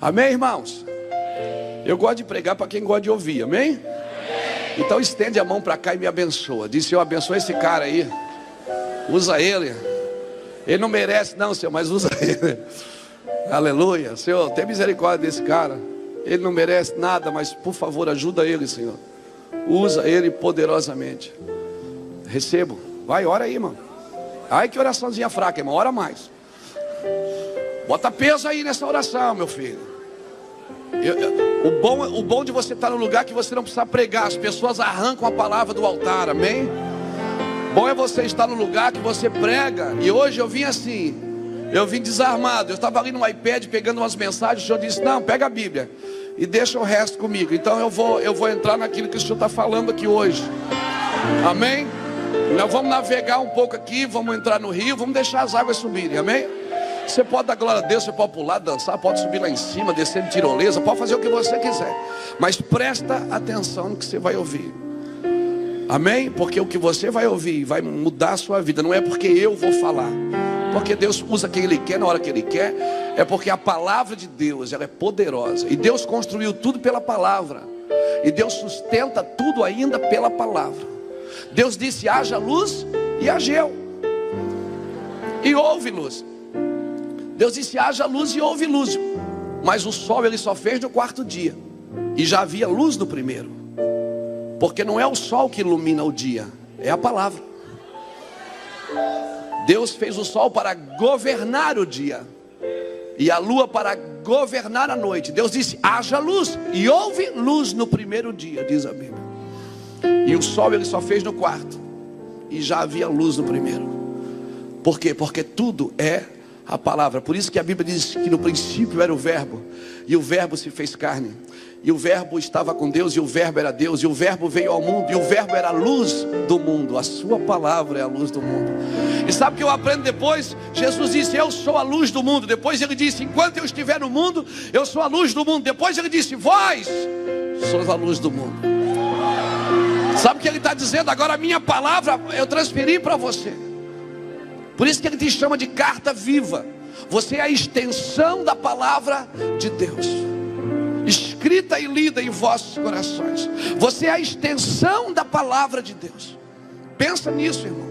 Amém, irmãos? Eu gosto de pregar para quem gosta de ouvir, amém? Então estende a mão para cá e me abençoa. Diz, Senhor, abençoa esse cara aí. Usa ele. Ele não merece, não, Senhor, mas usa ele. Aleluia. Senhor, tem misericórdia desse cara. Ele não merece nada, mas por favor, ajuda ele, Senhor. Usa ele poderosamente. Recebo. Vai, ora aí, irmão. Ai, que oraçãozinha fraca, irmão. Ora mais. Bota peso aí nessa oração, meu filho. Eu, o, bom, o bom de você estar no lugar que você não precisa pregar. As pessoas arrancam a palavra do altar, amém? Bom é você estar no lugar que você prega. E hoje eu vim assim. Eu vim desarmado. Eu estava ali no iPad pegando umas mensagens. O Senhor disse: Não, pega a Bíblia e deixa o resto comigo. Então eu vou, eu vou entrar naquilo que o Senhor está falando aqui hoje. Amém? Nós vamos navegar um pouco aqui, vamos entrar no rio, vamos deixar as águas subirem. Amém? Você pode dar glória a Deus, você pode pular, dançar, pode subir lá em cima, descer de tirolesa, pode fazer o que você quiser. Mas presta atenção no que você vai ouvir. Amém? Porque o que você vai ouvir vai mudar a sua vida. Não é porque eu vou falar. Porque Deus usa quem Ele quer na hora que Ele quer. É porque a palavra de Deus ela é poderosa. E Deus construiu tudo pela palavra. E Deus sustenta tudo ainda pela palavra. Deus disse: haja luz e ageu. E houve luz. Deus disse: haja luz e houve luz. Mas o sol ele só fez no quarto dia. E já havia luz no primeiro. Porque não é o sol que ilumina o dia, é a palavra. Deus fez o sol para governar o dia e a lua para governar a noite. Deus disse: haja luz, e houve luz no primeiro dia, diz a Bíblia. E o sol ele só fez no quarto, e já havia luz no primeiro. Por quê? Porque tudo é a palavra. Por isso que a Bíblia diz que no princípio era o Verbo, e o Verbo se fez carne. E o Verbo estava com Deus, e o Verbo era Deus, e o Verbo veio ao mundo, e o Verbo era a luz do mundo. A Sua palavra é a luz do mundo. E sabe o que eu aprendo depois? Jesus disse: Eu sou a luz do mundo. Depois ele disse: Enquanto eu estiver no mundo, eu sou a luz do mundo. Depois ele disse: Vós sois a luz do mundo. Sabe o que ele está dizendo? Agora a minha palavra eu transferi para você. Por isso que ele te chama de carta viva. Você é a extensão da palavra de Deus escrita e lida em vossos corações. Você é a extensão da palavra de Deus. Pensa nisso, irmão.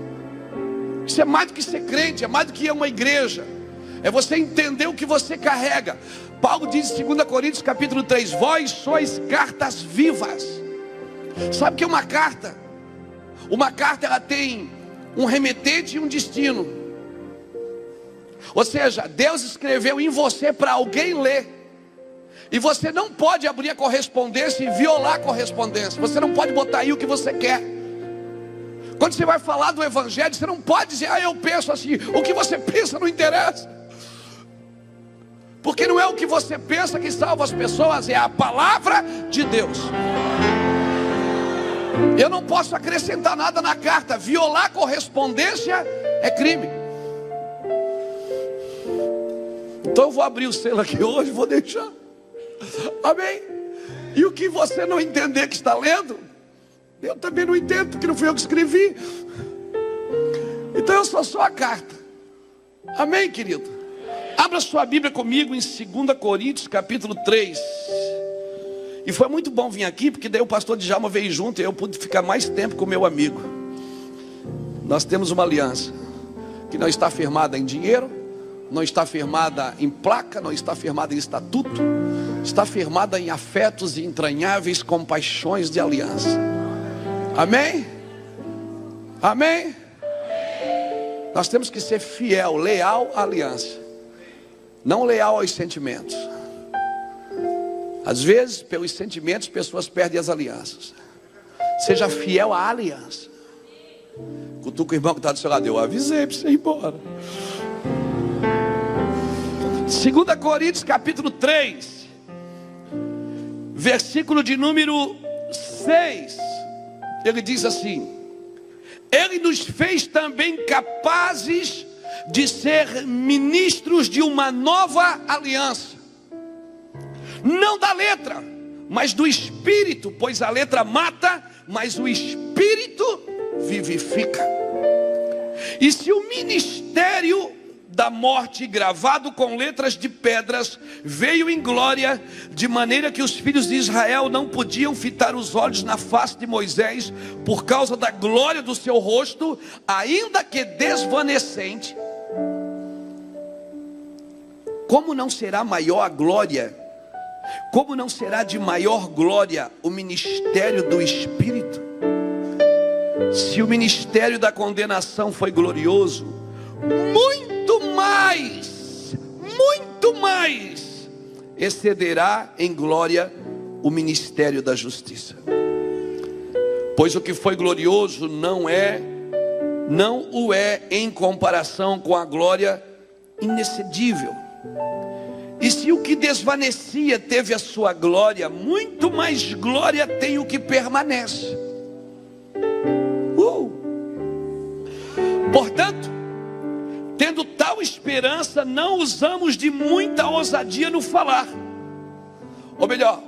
Isso é mais do que ser crente, é mais do que uma igreja. É você entender o que você carrega. Paulo diz em 2 Coríntios capítulo 3: Vós sois cartas vivas. Sabe o que é uma carta? Uma carta ela tem um remetente e um destino. Ou seja, Deus escreveu em você para alguém ler. E você não pode abrir a correspondência e violar a correspondência. Você não pode botar aí o que você quer. Quando você vai falar do Evangelho, você não pode dizer, ah, eu penso assim. O que você pensa não interessa. Porque não é o que você pensa que salva as pessoas, é a palavra de Deus. Eu não posso acrescentar nada na carta. Violar correspondência é crime. Então eu vou abrir o selo aqui hoje, vou deixar. Amém? E o que você não entender que está lendo, eu também não entendo, porque não fui eu que escrevi. Então eu sou só a carta. Amém, querido? Abra sua Bíblia comigo em 2 Coríntios, capítulo 3. E foi muito bom vir aqui, porque daí o pastor Djalma veio junto e eu pude ficar mais tempo com meu amigo. Nós temos uma aliança que não está firmada em dinheiro, não está firmada em placa, não está firmada em estatuto, está firmada em afetos e entranháveis compaixões de aliança. Amém? Amém? Nós temos que ser fiel, leal à aliança, não leal aos sentimentos. Às vezes, pelos sentimentos, pessoas perdem as alianças. Seja fiel à aliança. Cutuca o irmão que está do seu lado. Eu avisei para você ir embora. 2 Coríntios capítulo 3, versículo de número 6, ele diz assim: Ele nos fez também capazes de ser ministros de uma nova aliança, não da letra, mas do espírito, pois a letra mata, mas o espírito vivifica. E se o ministério da morte, gravado com letras de pedras, veio em glória, de maneira que os filhos de Israel não podiam fitar os olhos na face de Moisés, por causa da glória do seu rosto, ainda que desvanecente. Como não será maior a glória? Como não será de maior glória o ministério do Espírito? Se o ministério da condenação foi glorioso, muito muito mais, muito mais, excederá em glória o ministério da justiça. Pois o que foi glorioso não é, não o é em comparação com a glória inexcedível. E se o que desvanecia teve a sua glória, muito mais glória tem o que permanece. Uh! Portanto, Tendo tal esperança, não usamos de muita ousadia no falar. Ou melhor,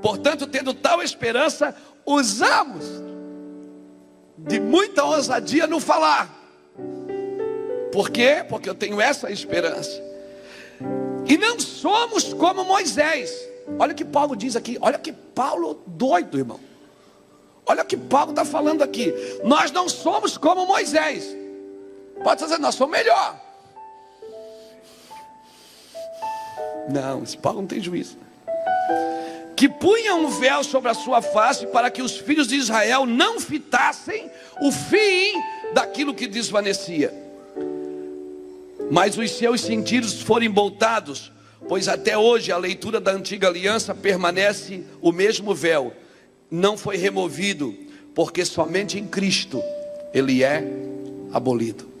portanto, tendo tal esperança, usamos de muita ousadia no falar. Por quê? Porque eu tenho essa esperança. E não somos como Moisés. Olha o que Paulo diz aqui. Olha que Paulo doido, irmão. Olha o que Paulo está falando aqui. Nós não somos como Moisés. Pode dizer, nós somos melhor. Não, esse Paulo não tem juízo. Que punha um véu sobre a sua face para que os filhos de Israel não fitassem o fim daquilo que desvanecia. Mas os seus sentidos foram emboltados, pois até hoje a leitura da antiga aliança permanece o mesmo véu, não foi removido, porque somente em Cristo ele é abolido.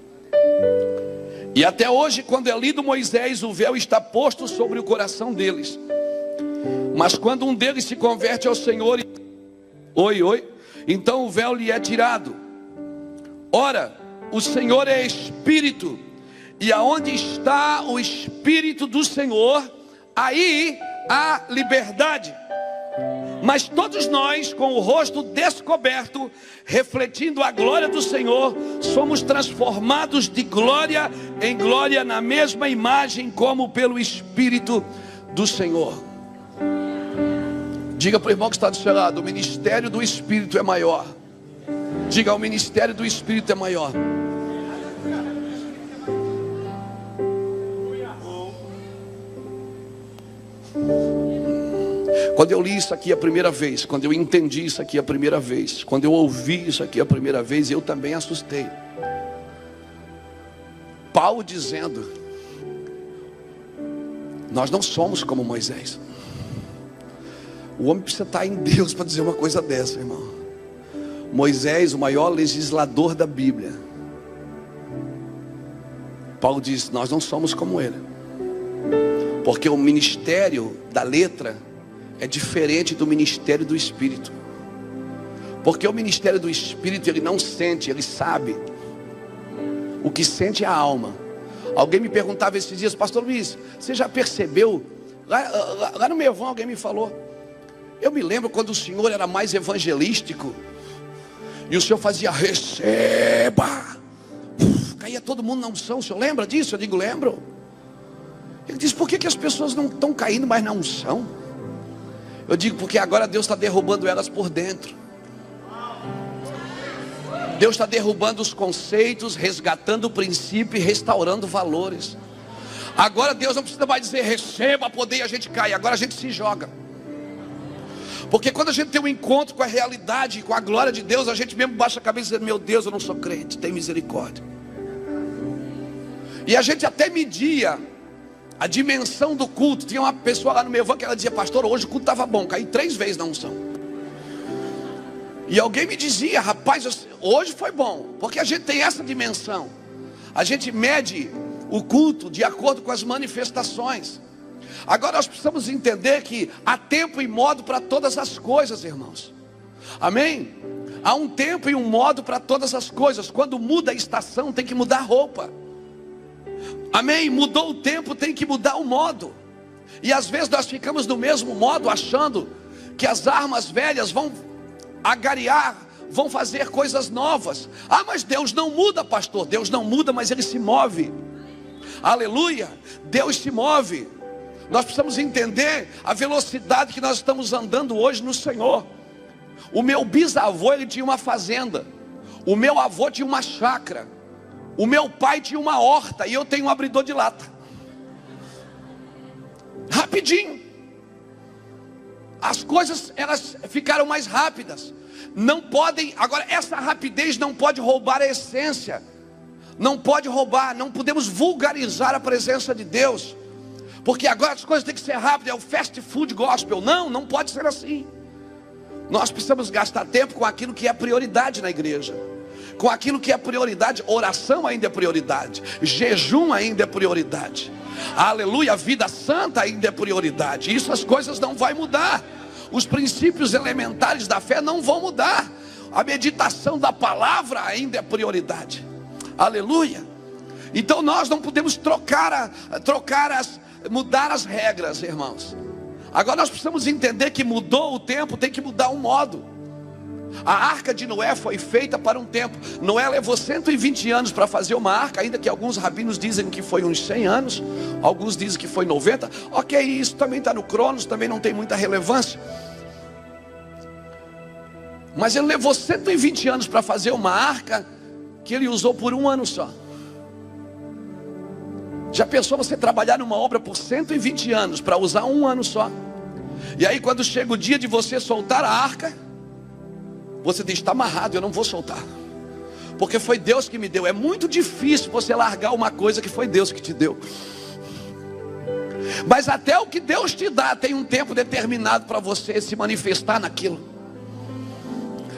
E até hoje, quando é lido Moisés, o véu está posto sobre o coração deles. Mas quando um deles se converte ao Senhor, oi, oi, então o véu lhe é tirado. Ora, o Senhor é Espírito, e aonde está o Espírito do Senhor, aí há liberdade. Mas todos nós, com o rosto descoberto, refletindo a glória do Senhor, somos transformados de glória em glória na mesma imagem, como pelo Espírito do Senhor. Diga para o irmão que está do seu lado: o ministério do Espírito é maior. Diga: o ministério do Espírito é maior. Quando eu li isso aqui a primeira vez, quando eu entendi isso aqui a primeira vez, quando eu ouvi isso aqui a primeira vez, eu também assustei. Paulo dizendo: Nós não somos como Moisés. O homem precisa estar em Deus para dizer uma coisa dessa, irmão. Moisés, o maior legislador da Bíblia. Paulo diz: Nós não somos como ele. Porque o ministério da letra é diferente do ministério do Espírito. Porque o ministério do Espírito ele não sente, ele sabe. O que sente é a alma. Alguém me perguntava esses dias, Pastor Luiz, você já percebeu? Lá, lá, lá no alguém me falou. Eu me lembro quando o Senhor era mais evangelístico. E o Senhor fazia receba. Uf, caía todo mundo na unção. O Senhor lembra disso? Eu digo, lembro. Ele diz, por que, que as pessoas não estão caindo mais na unção? Eu digo porque agora Deus está derrubando elas por dentro. Deus está derrubando os conceitos, resgatando o princípio e restaurando valores. Agora Deus não precisa mais dizer receba poder e a gente cai. Agora a gente se joga. Porque quando a gente tem um encontro com a realidade, com a glória de Deus, a gente mesmo baixa a cabeça e diz: Meu Deus, eu não sou crente, tem misericórdia. E a gente até media a dimensão do culto. Tinha uma pessoa lá no meu van que ela dizia, pastor, hoje o culto estava bom, caí três vezes na unção. E alguém me dizia, rapaz, hoje foi bom, porque a gente tem essa dimensão. A gente mede o culto de acordo com as manifestações. Agora nós precisamos entender que há tempo e modo para todas as coisas, irmãos. Amém? Há um tempo e um modo para todas as coisas. Quando muda a estação, tem que mudar a roupa. Amém? Mudou o tempo, tem que mudar o modo. E às vezes nós ficamos no mesmo modo, achando que as armas velhas vão agariar, vão fazer coisas novas. Ah, mas Deus não muda, pastor. Deus não muda, mas ele se move. Aleluia. Deus se move. Nós precisamos entender a velocidade que nós estamos andando hoje no Senhor. O meu bisavô ele tinha uma fazenda. O meu avô tinha uma chácara. O meu pai tinha uma horta e eu tenho um abridor de lata. Rapidinho. As coisas elas ficaram mais rápidas. Não podem, agora essa rapidez não pode roubar a essência. Não pode roubar, não podemos vulgarizar a presença de Deus. Porque agora as coisas têm que ser rápidas, é o fast food gospel. Não, não pode ser assim. Nós precisamos gastar tempo com aquilo que é prioridade na igreja. Com aquilo que é prioridade, oração ainda é prioridade, jejum ainda é prioridade. Aleluia, vida santa ainda é prioridade. Isso as coisas não vai mudar. Os princípios elementares da fé não vão mudar. A meditação da palavra ainda é prioridade. Aleluia. Então nós não podemos trocar, a, trocar as, mudar as regras, irmãos. Agora nós precisamos entender que mudou o tempo, tem que mudar o modo. A arca de Noé foi feita para um tempo. Noé levou 120 anos para fazer uma arca, ainda que alguns rabinos dizem que foi uns 100 anos, alguns dizem que foi 90. Ok, isso também está no Cronos, também não tem muita relevância. Mas ele levou 120 anos para fazer uma arca que ele usou por um ano só. Já pensou você trabalhar numa obra por 120 anos para usar um ano só? E aí, quando chega o dia de você soltar a arca, você diz: está amarrado, eu não vou soltar. Porque foi Deus que me deu. É muito difícil você largar uma coisa que foi Deus que te deu. Mas até o que Deus te dá tem um tempo determinado para você se manifestar naquilo.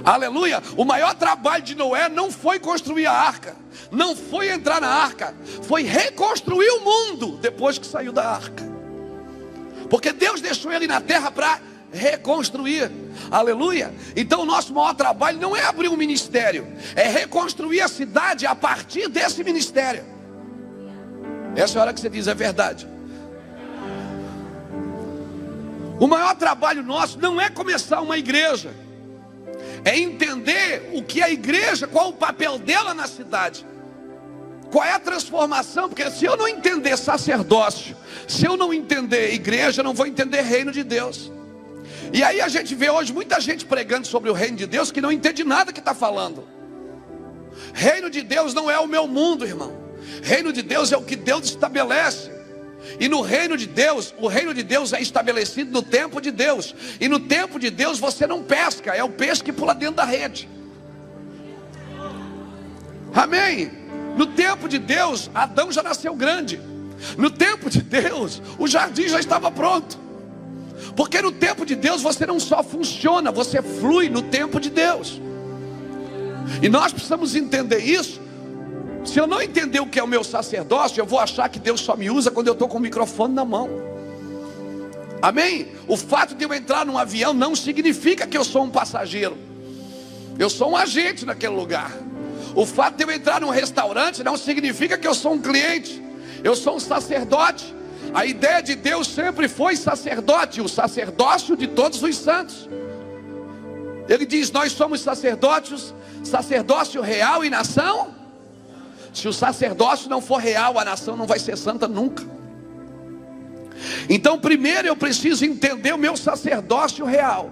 Aleluia! O maior trabalho de Noé não foi construir a arca, não foi entrar na arca, foi reconstruir o mundo depois que saiu da arca. Porque Deus deixou ele na terra para reconstruir. Aleluia. Então o nosso maior trabalho não é abrir um ministério, é reconstruir a cidade a partir desse ministério. Essa é a hora que você diz é verdade. O maior trabalho nosso não é começar uma igreja, é entender o que é a igreja, qual o papel dela na cidade. Qual é a transformação? Porque se eu não entender sacerdócio, se eu não entender igreja, eu não vou entender reino de Deus. E aí a gente vê hoje muita gente pregando sobre o reino de Deus que não entende nada que está falando. Reino de Deus não é o meu mundo, irmão. Reino de Deus é o que Deus estabelece. E no reino de Deus, o reino de Deus é estabelecido no tempo de Deus. E no tempo de Deus você não pesca, é o peixe que pula dentro da rede. Amém. No tempo de Deus, Adão já nasceu grande. No tempo de Deus, o jardim já estava pronto. Porque no tempo de Deus você não só funciona, você flui no tempo de Deus. E nós precisamos entender isso. Se eu não entender o que é o meu sacerdócio, eu vou achar que Deus só me usa quando eu estou com o microfone na mão. Amém? O fato de eu entrar num avião não significa que eu sou um passageiro. Eu sou um agente naquele lugar. O fato de eu entrar num restaurante não significa que eu sou um cliente. Eu sou um sacerdote. A ideia de Deus sempre foi sacerdote, o sacerdócio de todos os santos. Ele diz: Nós somos sacerdotes, sacerdócio real e nação. Se o sacerdócio não for real, a nação não vai ser santa nunca. Então, primeiro eu preciso entender o meu sacerdócio real.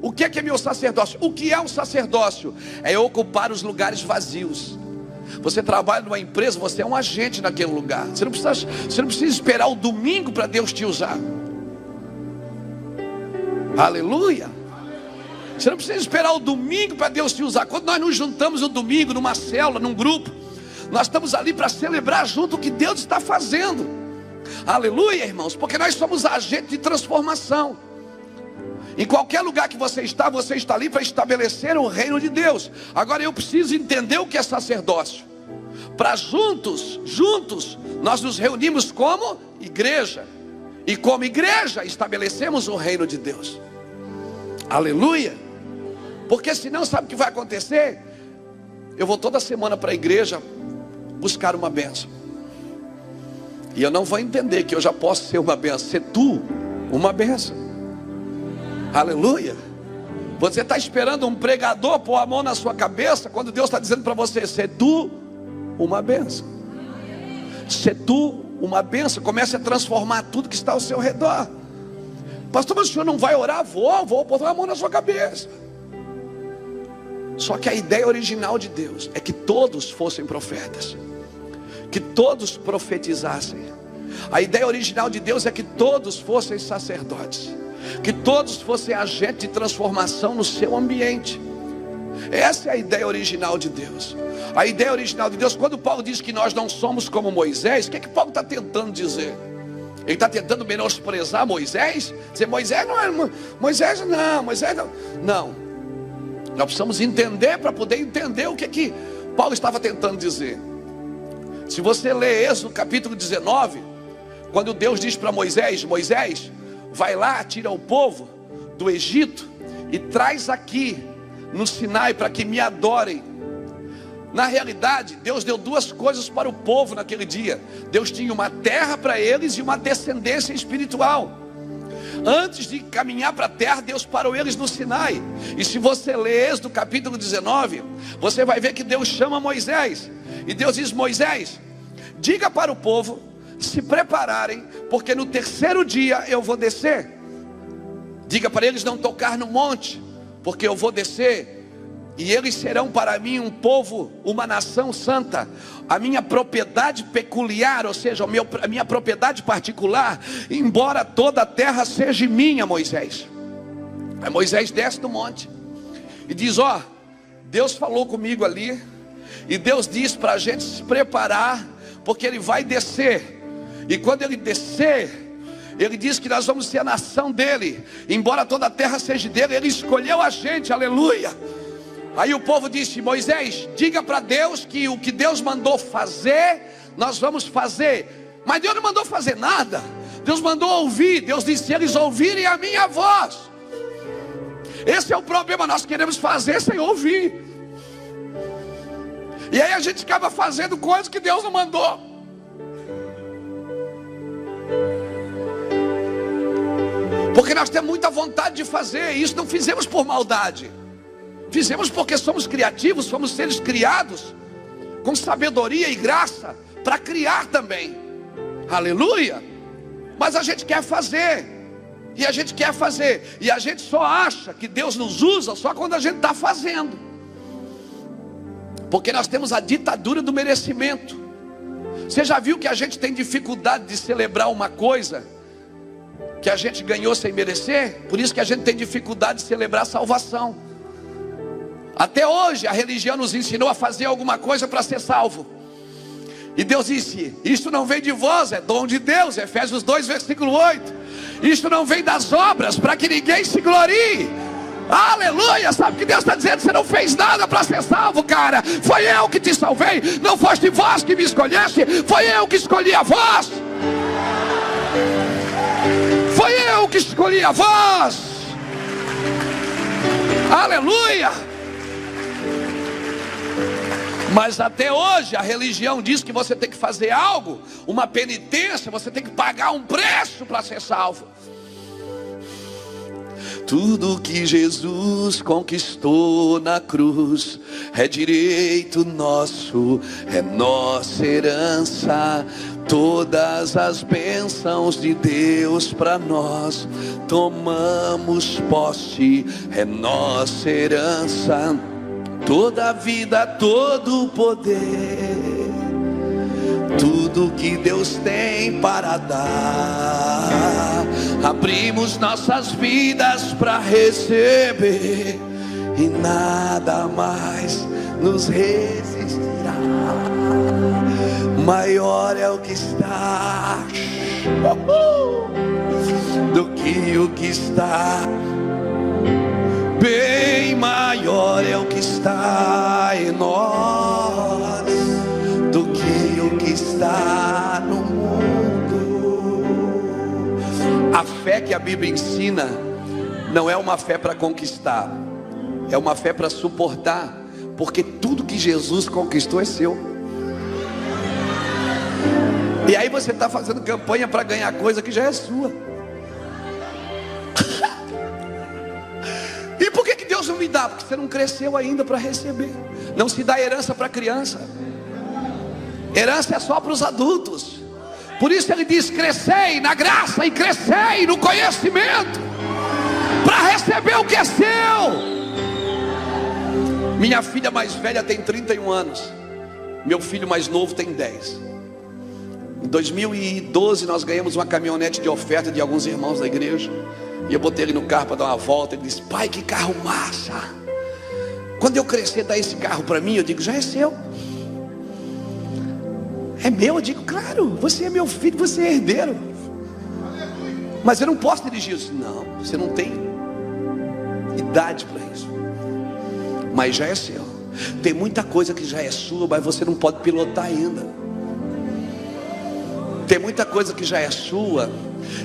O que é, que é meu sacerdócio? O que é um sacerdócio? É ocupar os lugares vazios. Você trabalha numa empresa, você é um agente naquele lugar. Você não precisa, você não precisa esperar o domingo para Deus te usar. Aleluia. Você não precisa esperar o domingo para Deus te usar. Quando nós nos juntamos no domingo, numa célula, num grupo, nós estamos ali para celebrar junto o que Deus está fazendo. Aleluia, irmãos, porque nós somos agentes de transformação. Em qualquer lugar que você está, você está ali para estabelecer o reino de Deus. Agora eu preciso entender o que é sacerdócio. Para juntos, juntos, nós nos reunimos como igreja. E como igreja estabelecemos o reino de Deus. Aleluia. Porque senão sabe o que vai acontecer? Eu vou toda semana para a igreja buscar uma benção. E eu não vou entender que eu já posso ser uma benção, ser tu uma benção. Aleluia. Você está esperando um pregador pôr a mão na sua cabeça quando Deus está dizendo para você: ser tu uma benção, ser tu uma benção, comece a transformar tudo que está ao seu redor. Pastor, mas o senhor não vai orar? Vou, vou botar a mão na sua cabeça. Só que a ideia original de Deus é que todos fossem profetas, que todos profetizassem. A ideia original de Deus é que todos fossem sacerdotes, que todos fossem agentes de transformação no seu ambiente. Essa é a ideia original de Deus. A ideia original de Deus, quando Paulo diz que nós não somos como Moisés, o que é que Paulo está tentando dizer? Ele está tentando menosprezar Moisés? Dizer, Moisés não é. Moisés não, Moisés não. Não. Nós precisamos entender para poder entender o que, que Paulo estava tentando dizer. Se você lê Êxodo capítulo 19, quando Deus diz para Moisés: Moisés, vai lá, tira o povo do Egito e traz aqui no Sinai para que me adorem. Na realidade, Deus deu duas coisas para o povo naquele dia: Deus tinha uma terra para eles e uma descendência espiritual. Antes de caminhar para a terra, Deus parou eles no Sinai. E se você ler do capítulo 19, você vai ver que Deus chama Moisés. E Deus diz: Moisés, diga para o povo se prepararem, porque no terceiro dia eu vou descer. Diga para eles não tocar no monte, porque eu vou descer e eles serão para mim um povo, uma nação santa, a minha propriedade peculiar, ou seja, a minha propriedade particular, embora toda a terra seja minha, Moisés. Aí Moisés desce do monte e diz: Ó, Deus falou comigo ali, e Deus diz para a gente se preparar, porque Ele vai descer, e quando Ele descer, ele diz que nós vamos ser a nação dele, embora toda a terra seja dele, ele escolheu a gente, aleluia. Aí o povo disse: Moisés, diga para Deus que o que Deus mandou fazer, nós vamos fazer. Mas Deus não mandou fazer nada. Deus mandou ouvir. Deus disse: eles ouvirem a minha voz. Esse é o problema. Nós queremos fazer sem ouvir. E aí a gente acaba fazendo coisas que Deus não mandou. Porque nós temos muita vontade de fazer, e isso não fizemos por maldade. Fizemos porque somos criativos, fomos seres criados com sabedoria e graça para criar também. Aleluia! Mas a gente quer fazer. E a gente quer fazer. E a gente só acha que Deus nos usa só quando a gente está fazendo. Porque nós temos a ditadura do merecimento. Você já viu que a gente tem dificuldade de celebrar uma coisa que a gente ganhou sem merecer? Por isso que a gente tem dificuldade de celebrar a salvação. Até hoje a religião nos ensinou a fazer alguma coisa para ser salvo. E Deus disse: Isto não vem de vós, é dom de Deus. Efésios 2, versículo 8. Isto não vem das obras, para que ninguém se glorie. Aleluia! Sabe que Deus está dizendo? Você não fez nada para ser salvo, cara. Foi eu que te salvei. Não foste vós que me escolheste. Foi eu que escolhi a vós. Eu que escolhi a vós. Aleluia! Mas até hoje a religião diz que você tem que fazer algo, uma penitência, você tem que pagar um preço para ser salvo. Tudo que Jesus conquistou na cruz é direito nosso, é nossa herança. Todas as bênçãos de Deus para nós tomamos posse, é nossa herança toda vida, todo poder, tudo que Deus tem para dar. Abrimos nossas vidas para receber e nada mais nos resistirá. Maior é o que está do que o que está bem maior é o que está em nós do que o que está no mundo. A fé que a Bíblia ensina não é uma fé para conquistar, é uma fé para suportar, porque tudo que Jesus conquistou é seu. E aí você está fazendo campanha para ganhar coisa que já é sua. E por que, que Deus não me dá? Porque você não cresceu ainda para receber. Não se dá herança para criança. Herança é só para os adultos. Por isso ele diz: crescei na graça e crescei no conhecimento, para receber o que é seu. Minha filha mais velha tem 31 anos, meu filho mais novo tem 10. Em 2012 nós ganhamos uma caminhonete de oferta de alguns irmãos da igreja. E eu botei ele no carro para dar uma volta. Ele disse: Pai, que carro massa! Quando eu crescer, dá esse carro para mim. Eu digo: Já é seu. É meu? Eu digo: Claro, você é meu filho, você é herdeiro. Mas eu não posso dirigir isso. Não, você não tem idade para isso. Mas já é seu. Tem muita coisa que já é sua, mas você não pode pilotar ainda. Tem muita coisa que já é sua,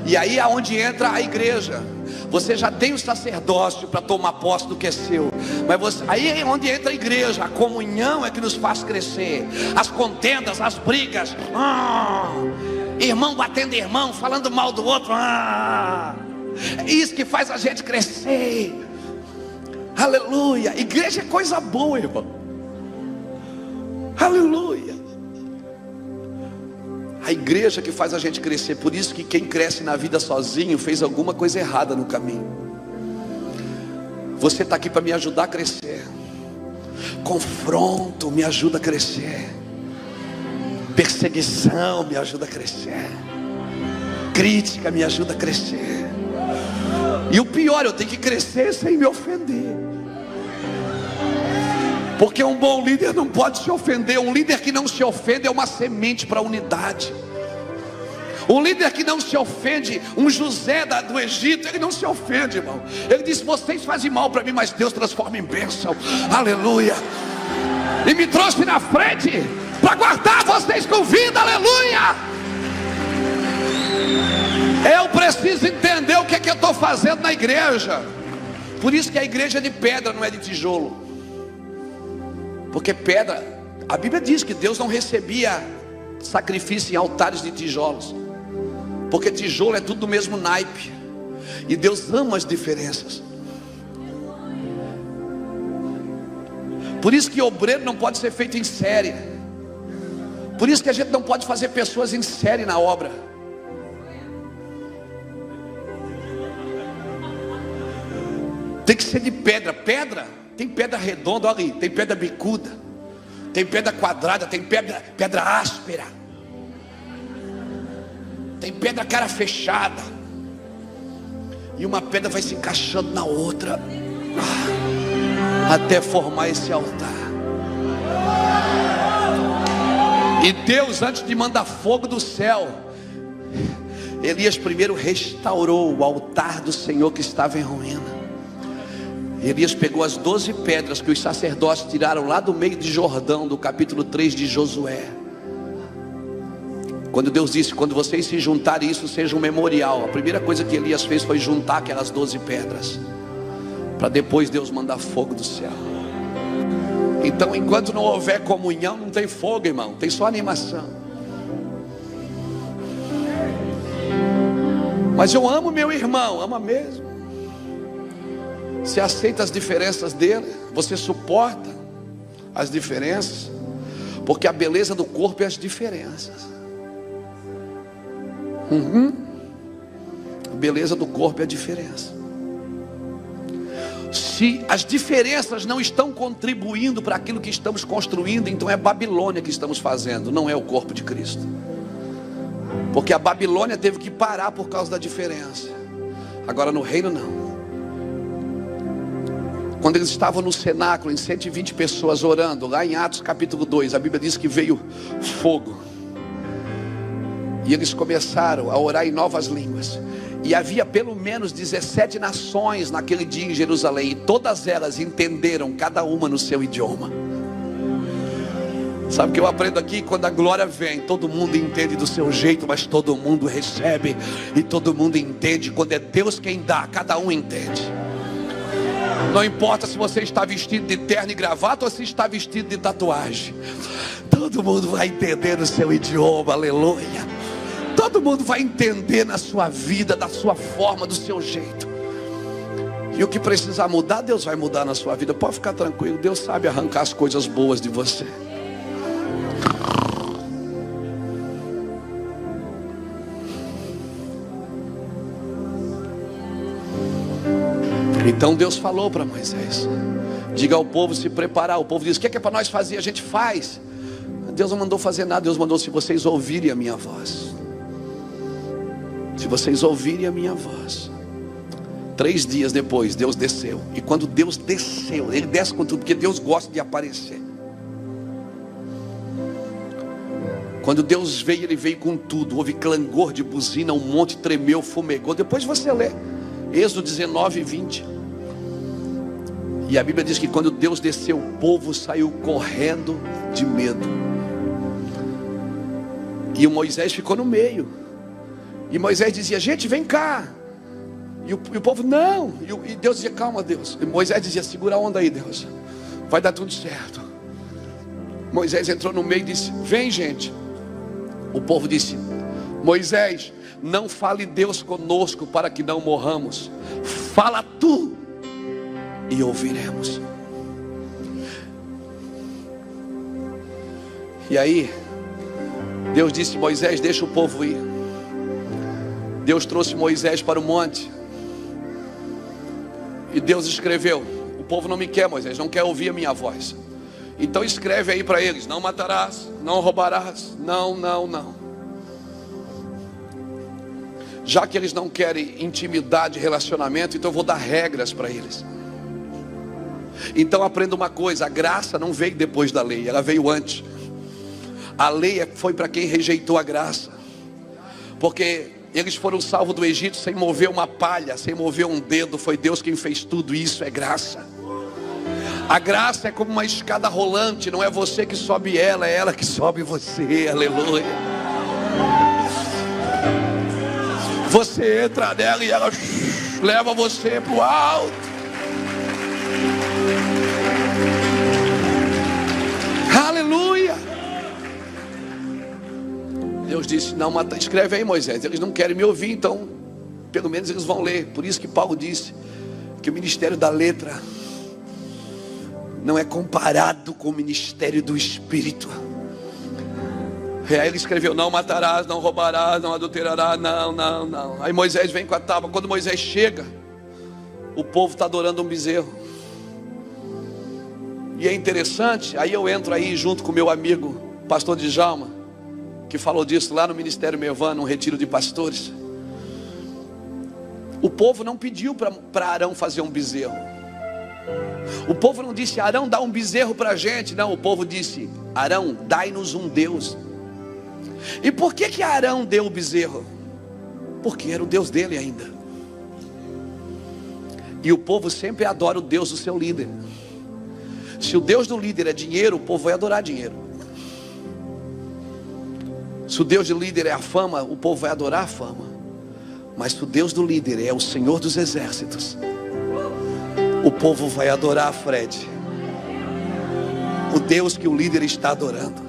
e aí é onde entra a igreja. Você já tem o sacerdócio para tomar posse do que é seu. Mas você, aí é onde entra a igreja. A comunhão é que nos faz crescer. As contendas, as brigas. Ah, irmão batendo irmão, falando mal do outro. Ah, é isso que faz a gente crescer. Aleluia. Igreja é coisa boa, irmão. Aleluia. A igreja que faz a gente crescer. Por isso que quem cresce na vida sozinho fez alguma coisa errada no caminho. Você está aqui para me ajudar a crescer. Confronto me ajuda a crescer. Perseguição me ajuda a crescer. Crítica me ajuda a crescer. E o pior, eu tenho que crescer sem me ofender. Porque um bom líder não pode se ofender. Um líder que não se ofende é uma semente para a unidade. Um líder que não se ofende, um José do Egito, ele não se ofende, irmão. Ele disse: Vocês fazem mal para mim, mas Deus transforma em bênção. Aleluia. E me trouxe na frente para guardar vocês com vida. Aleluia. Eu preciso entender o que é que eu estou fazendo na igreja. Por isso que a igreja é de pedra, não é de tijolo. Porque pedra, a Bíblia diz que Deus não recebia sacrifício em altares de tijolos. Porque tijolo é tudo do mesmo naipe. E Deus ama as diferenças. Por isso que obreiro não pode ser feito em série. Por isso que a gente não pode fazer pessoas em série na obra. Tem que ser de pedra. Pedra tem pedra redonda, olha aí, tem pedra bicuda, tem pedra quadrada, tem pedra, pedra áspera, tem pedra cara fechada, e uma pedra vai se encaixando na outra, ah, até formar esse altar. E Deus, antes de mandar fogo do céu, Elias primeiro restaurou o altar do Senhor que estava em ruína. Elias pegou as doze pedras que os sacerdotes tiraram lá do meio de Jordão, do capítulo 3 de Josué. Quando Deus disse: Quando vocês se juntarem, isso seja um memorial. A primeira coisa que Elias fez foi juntar aquelas doze pedras, para depois Deus mandar fogo do céu. Então, enquanto não houver comunhão, não tem fogo, irmão, tem só animação. Mas eu amo meu irmão, ama mesmo. Você aceita as diferenças dele, você suporta as diferenças, porque a beleza do corpo é as diferenças. Uhum. A beleza do corpo é a diferença. Se as diferenças não estão contribuindo para aquilo que estamos construindo, então é Babilônia que estamos fazendo, não é o corpo de Cristo. Porque a Babilônia teve que parar por causa da diferença. Agora no reino não. Quando eles estavam no cenáculo, em 120 pessoas orando, lá em Atos capítulo 2, a Bíblia diz que veio fogo. E eles começaram a orar em novas línguas. E havia pelo menos 17 nações naquele dia em Jerusalém, e todas elas entenderam, cada uma no seu idioma. Sabe o que eu aprendo aqui? Quando a glória vem, todo mundo entende do seu jeito, mas todo mundo recebe, e todo mundo entende. Quando é Deus quem dá, cada um entende. Não importa se você está vestido de terno e gravata ou se está vestido de tatuagem. Todo mundo vai entender no seu idioma, aleluia. Todo mundo vai entender na sua vida, da sua forma, do seu jeito. E o que precisar mudar, Deus vai mudar na sua vida. Pode ficar tranquilo, Deus sabe arrancar as coisas boas de você. Então Deus falou para Moisés: diga ao povo se preparar. O povo diz: o que é, que é para nós fazer? A gente faz. Deus não mandou fazer nada, Deus mandou se vocês ouvirem a minha voz. Se vocês ouvirem a minha voz. Três dias depois, Deus desceu. E quando Deus desceu, Ele desce com tudo, porque Deus gosta de aparecer. Quando Deus veio, Ele veio com tudo. Houve clangor de buzina, um monte tremeu, fumegou. Depois você lê. Êxodo 19, 20. E a Bíblia diz que quando Deus desceu, o povo saiu correndo de medo. E o Moisés ficou no meio. E Moisés dizia: Gente, vem cá. E o, e o povo, não. E, e, Deus dizia: Calma, Deus. E Moisés dizia: Segura a onda aí, Deus. Vai dar tudo certo. Moisés entrou no meio e disse: Vem, gente. O povo disse: Moisés, não fale Deus conosco para que não morramos. Fala tu e ouviremos. E aí, Deus disse: Moisés, deixa o povo ir. Deus trouxe Moisés para o monte. E Deus escreveu: O povo não me quer, Moisés, não quer ouvir a minha voz. Então escreve aí para eles: Não matarás, não roubarás, não, não, não. Já que eles não querem intimidade, relacionamento, então eu vou dar regras para eles. Então aprenda uma coisa: a graça não veio depois da lei, ela veio antes. A lei é, foi para quem rejeitou a graça, porque eles foram salvos do Egito sem mover uma palha, sem mover um dedo. Foi Deus quem fez tudo isso, é graça. A graça é como uma escada rolante, não é você que sobe ela, é ela que sobe você. Aleluia. Você entra nela e ela leva você para o alto. Deus disse: Não, mata, escreve aí, Moisés. Eles não querem me ouvir, então, pelo menos eles vão ler. Por isso que Paulo disse que o ministério da letra não é comparado com o ministério do Espírito. E aí ele escreveu: Não matarás, não roubarás, não adulterarás, não, não, não. Aí Moisés vem com a tábua. Quando Moisés chega, o povo está adorando um bezerro. E é interessante, aí eu entro aí junto com meu amigo, pastor Djalma que falou disso lá no Ministério Mervan, num retiro de pastores. O povo não pediu para Arão fazer um bezerro. O povo não disse, Arão, dá um bezerro para a gente. Não, o povo disse, Arão, dai-nos um Deus. E por que que Arão deu o bezerro? Porque era o Deus dele ainda. E o povo sempre adora o Deus do seu líder. Se o Deus do líder é dinheiro, o povo vai adorar dinheiro. Se o Deus do líder é a fama, o povo vai adorar a fama. Mas se o Deus do líder é o Senhor dos exércitos, o povo vai adorar a Fred. O Deus que o líder está adorando.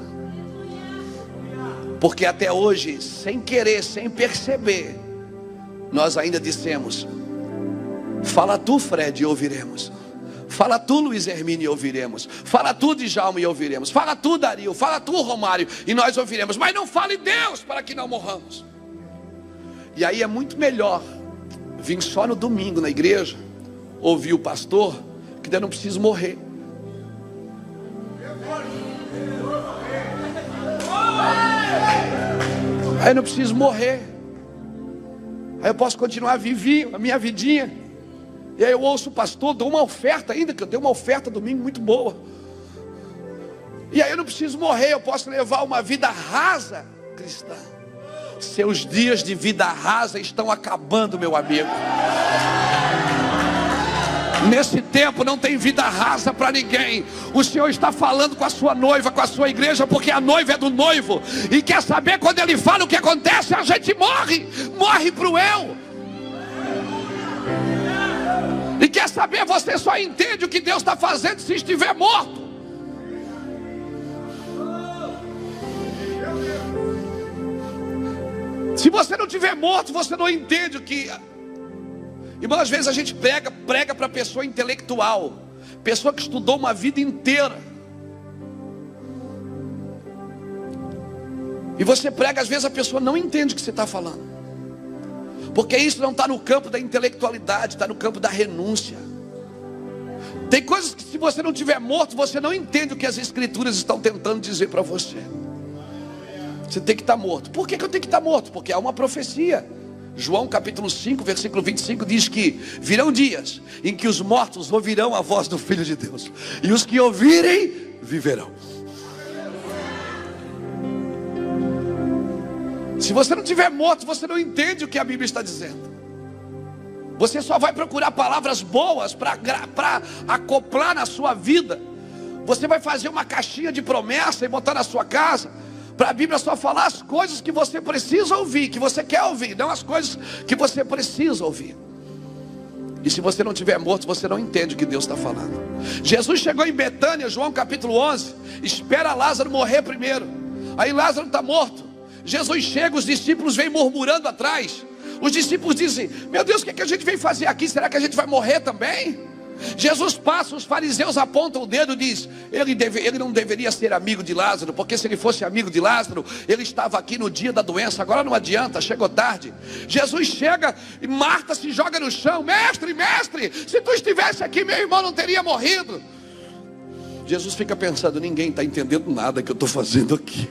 Porque até hoje, sem querer, sem perceber, nós ainda dissemos: Fala tu, Fred, e ouviremos. Fala tu, Luiz Hermínio, e ouviremos. Fala tu, Djalma, e ouviremos. Fala tu, Dario. Fala tu, Romário, e nós ouviremos. Mas não fale Deus para que não morramos. E aí é muito melhor vir só no domingo na igreja, ouvir o pastor, que daí não preciso morrer. Aí eu não preciso morrer. Aí eu posso continuar viver a minha vidinha. E aí eu ouço o pastor, dou uma oferta ainda, que eu dei uma oferta domingo muito boa. E aí eu não preciso morrer, eu posso levar uma vida rasa cristã. Seus dias de vida rasa estão acabando, meu amigo. Nesse tempo não tem vida rasa para ninguém. O Senhor está falando com a sua noiva, com a sua igreja, porque a noiva é do noivo. E quer saber quando ele fala o que acontece? A gente morre, morre para o eu. E quer saber, você só entende o que Deus está fazendo se estiver morto. Se você não estiver morto, você não entende o que. Irmão, às vezes a gente prega, prega para pessoa intelectual, pessoa que estudou uma vida inteira. E você prega, às vezes a pessoa não entende o que você está falando. Porque isso não está no campo da intelectualidade, está no campo da renúncia. Tem coisas que se você não tiver morto, você não entende o que as escrituras estão tentando dizer para você. Você tem que estar tá morto. Por que, que eu tenho que estar tá morto? Porque há uma profecia. João capítulo 5, versículo 25 diz que virão dias em que os mortos ouvirão a voz do Filho de Deus, e os que ouvirem viverão. Se você não tiver morto, você não entende o que a Bíblia está dizendo. Você só vai procurar palavras boas para acoplar na sua vida. Você vai fazer uma caixinha de promessa e botar na sua casa. Para a Bíblia só falar as coisas que você precisa ouvir, que você quer ouvir, não as coisas que você precisa ouvir. E se você não tiver morto, você não entende o que Deus está falando. Jesus chegou em Betânia, João capítulo 11, espera Lázaro morrer primeiro. Aí Lázaro está morto. Jesus chega, os discípulos vêm murmurando atrás. Os discípulos dizem: Meu Deus, o que, é que a gente vem fazer aqui? Será que a gente vai morrer também? Jesus passa, os fariseus apontam o dedo e diz: ele, deve, ele não deveria ser amigo de Lázaro, porque se ele fosse amigo de Lázaro, ele estava aqui no dia da doença. Agora não adianta, chegou tarde. Jesus chega e Marta se joga no chão: Mestre, mestre, se tu estivesse aqui, meu irmão não teria morrido. Jesus fica pensando: ninguém está entendendo nada que eu estou fazendo aqui.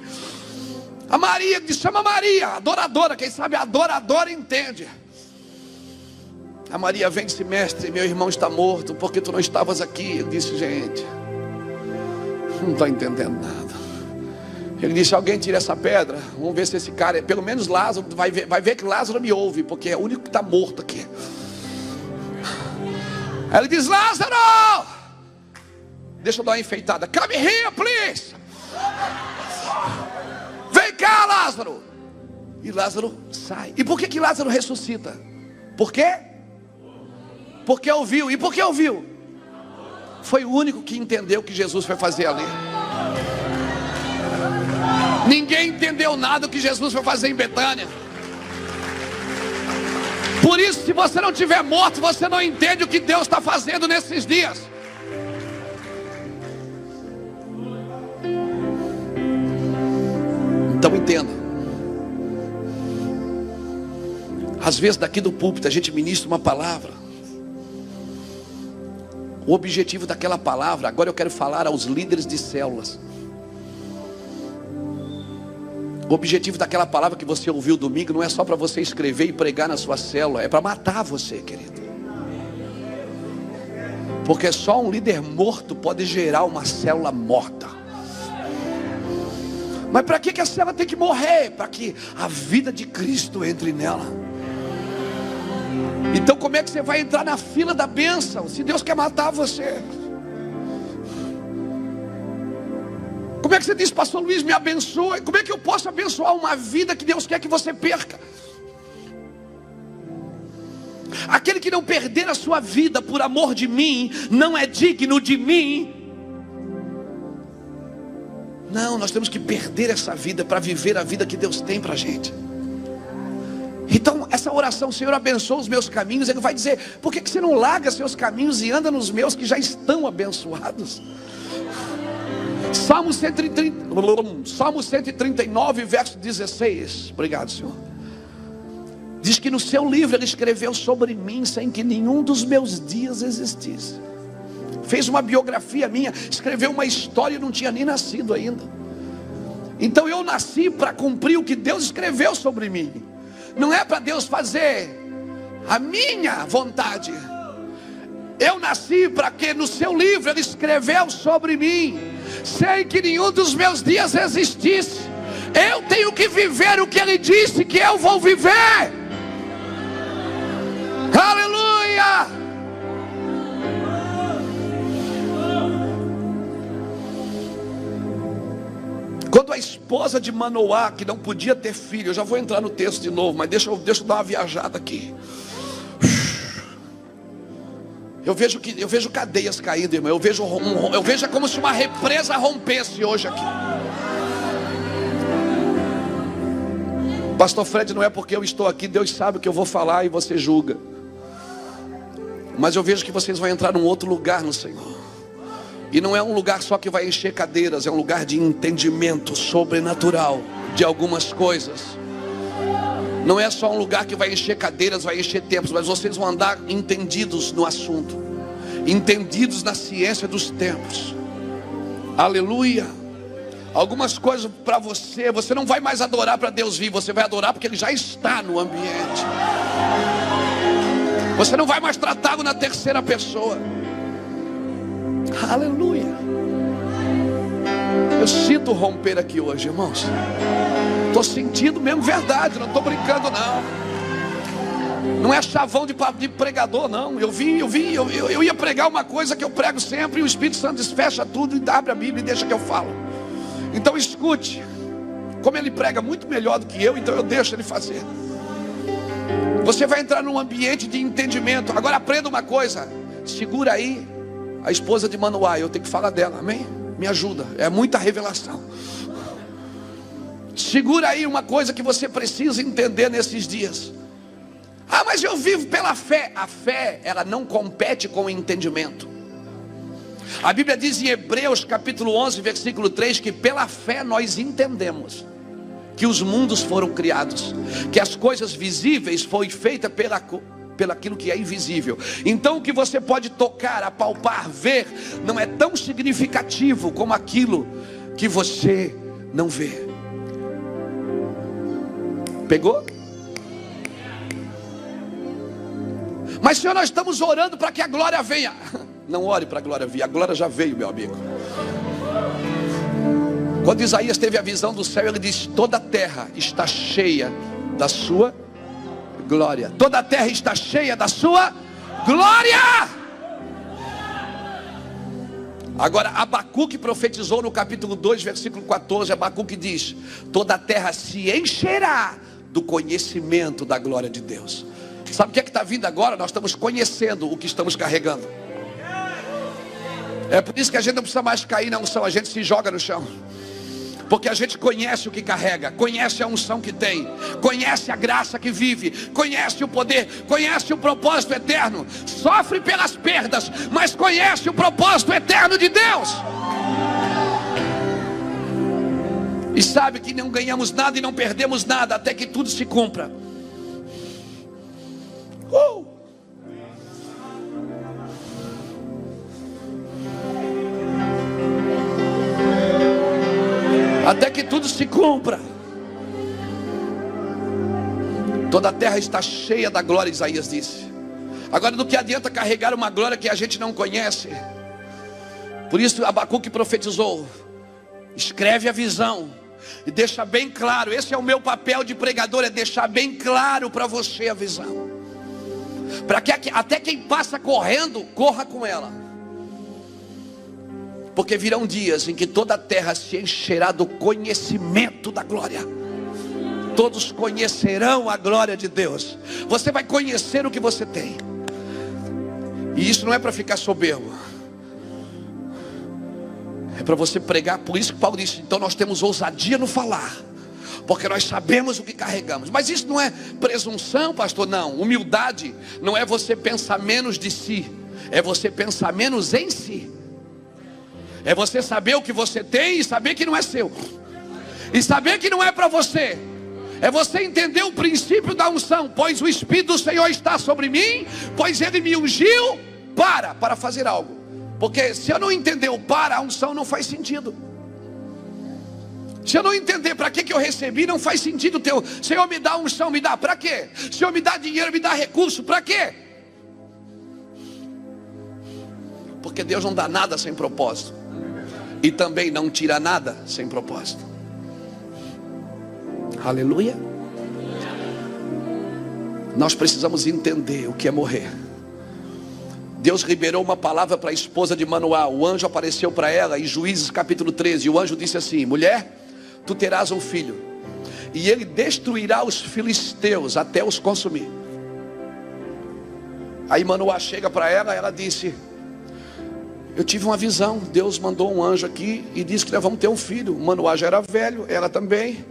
A Maria diz: chama Maria, adoradora. Quem sabe adoradora entende. A Maria vem e disse: Mestre, meu irmão está morto, porque tu não estavas aqui? Ele disse: Gente, não estou entendendo nada. Ele disse: Alguém tira essa pedra. Vamos ver se esse cara, pelo menos Lázaro, vai ver, vai ver que Lázaro me ouve, porque é o único que está morto aqui. Aí ele diz: Lázaro, deixa eu dar uma enfeitada. Come here, please. Cá, Lázaro. E Lázaro sai. E por que, que Lázaro ressuscita? Por quê? Porque ouviu. E por que ouviu? Foi o único que entendeu o que Jesus foi fazer ali. Ninguém entendeu nada do que Jesus foi fazer em Betânia. Por isso, se você não tiver morto, você não entende o que Deus está fazendo nesses dias. Entenda. Às vezes daqui do púlpito a gente ministra uma palavra. O objetivo daquela palavra, agora eu quero falar aos líderes de células. O objetivo daquela palavra que você ouviu domingo não é só para você escrever e pregar na sua célula, é para matar você, querido. Porque só um líder morto pode gerar uma célula morta. Mas para que, que a célula tem que morrer? Para que a vida de Cristo entre nela. Então, como é que você vai entrar na fila da bênção? Se Deus quer matar você. Como é que você diz, Pastor Luiz, me abençoe? Como é que eu posso abençoar uma vida que Deus quer que você perca? Aquele que não perder a sua vida por amor de mim, não é digno de mim. Não, nós temos que perder essa vida para viver a vida que Deus tem para a gente. Então, essa oração, Senhor, abençoa os meus caminhos. Ele vai dizer: por que, que você não larga seus caminhos e anda nos meus que já estão abençoados? Salmo 130, Salmo 139, verso 16. Obrigado, Senhor. Diz que no seu livro ele escreveu sobre mim sem que nenhum dos meus dias existisse fez uma biografia minha, escreveu uma história e não tinha nem nascido ainda. Então eu nasci para cumprir o que Deus escreveu sobre mim. Não é para Deus fazer a minha vontade. Eu nasci para que no seu livro ele escreveu sobre mim, sem que nenhum dos meus dias existisse. Eu tenho que viver o que ele disse que eu vou viver. Aleluia! Quando a esposa de Manoá, que não podia ter filho, eu já vou entrar no texto de novo, mas deixa eu, deixa eu dar uma viajada aqui. Eu vejo que eu vejo cadeias caindo, irmão. Eu vejo um, eu vejo como se uma represa rompesse hoje aqui. Pastor Fred, não é porque eu estou aqui, Deus sabe o que eu vou falar e você julga. Mas eu vejo que vocês vão entrar num outro lugar no Senhor. E não é um lugar só que vai encher cadeiras, é um lugar de entendimento sobrenatural de algumas coisas. Não é só um lugar que vai encher cadeiras, vai encher tempos, mas vocês vão andar entendidos no assunto, entendidos na ciência dos tempos. Aleluia. Algumas coisas para você, você não vai mais adorar para Deus vir, você vai adorar porque Ele já está no ambiente. Você não vai mais tratá-lo na terceira pessoa. Aleluia. Eu sinto romper aqui hoje, irmãos. Estou sentindo mesmo verdade, não estou brincando não. Não é chavão de, de pregador, não. Eu vim, eu vim, eu, eu, eu, ia pregar uma coisa que eu prego sempre, e o Espírito Santo desfecha tudo e abre a Bíblia e deixa que eu falo. Então escute. Como ele prega muito melhor do que eu, então eu deixo ele fazer. Você vai entrar num ambiente de entendimento. Agora aprenda uma coisa. Segura aí a esposa de Manoá. Eu tenho que falar dela, amém? Me ajuda. É muita revelação. Segura aí uma coisa que você precisa entender nesses dias. Ah, mas eu vivo pela fé. A fé, ela não compete com o entendimento. A Bíblia diz em Hebreus capítulo 11, versículo 3 que pela fé nós entendemos que os mundos foram criados, que as coisas visíveis foi feita pela pelo aquilo que é invisível. Então o que você pode tocar, apalpar, ver, não é tão significativo como aquilo que você não vê. Pegou? Mas Senhor, nós estamos orando para que a glória venha. Não ore para a glória vir, a glória já veio, meu amigo. Quando Isaías teve a visão do céu, ele disse: Toda a terra está cheia da sua glória. Toda a terra está cheia da sua glória. Agora, Abacuque profetizou no capítulo 2, versículo 14. Abacuque diz: Toda a terra se encherá do conhecimento da glória de Deus. Sabe o que é está vindo agora? Nós estamos conhecendo o que estamos carregando. É por isso que a gente não precisa mais cair na unção, a gente se joga no chão. Porque a gente conhece o que carrega, conhece a unção que tem, conhece a graça que vive, conhece o poder, conhece o propósito eterno, sofre pelas perdas, mas conhece o propósito eterno de Deus. E sabe que não ganhamos nada e não perdemos nada até que tudo se cumpra. Tudo se cumpra. Toda a terra está cheia da glória, Isaías disse. Agora, do que adianta carregar uma glória que a gente não conhece? Por isso, Abacuque profetizou: escreve a visão, e deixa bem claro, esse é o meu papel de pregador, é deixar bem claro para você a visão. Para que até quem passa correndo, corra com ela. Porque virão dias em que toda a terra se encherá do conhecimento da glória. Todos conhecerão a glória de Deus. Você vai conhecer o que você tem. E isso não é para ficar soberbo. É para você pregar, por isso que Paulo disse: então nós temos ousadia no falar, porque nós sabemos o que carregamos. Mas isso não é presunção, pastor, não. Humildade não é você pensar menos de si, é você pensar menos em si. É você saber o que você tem e saber que não é seu, e saber que não é para você. É você entender o princípio da unção, pois o Espírito do Senhor está sobre mim, pois Ele me ungiu para, para fazer algo. Porque se eu não entender o para, a unção não faz sentido. Se eu não entender para que, que eu recebi, não faz sentido teu. Senhor, me dá unção, me dá. Para quê? Senhor, me dá dinheiro, me dá recurso. Para quê? Porque Deus não dá nada sem propósito. E também não tira nada sem propósito. Aleluia. Nós precisamos entender o que é morrer. Deus liberou uma palavra para a esposa de Manoá. O anjo apareceu para ela em Juízes capítulo 13. O anjo disse assim: Mulher, tu terás um filho, e ele destruirá os filisteus até os consumir. Aí Manoá chega para ela, ela disse: Eu tive uma visão. Deus mandou um anjo aqui e disse que nós vamos ter um filho. Manoá já era velho, ela também.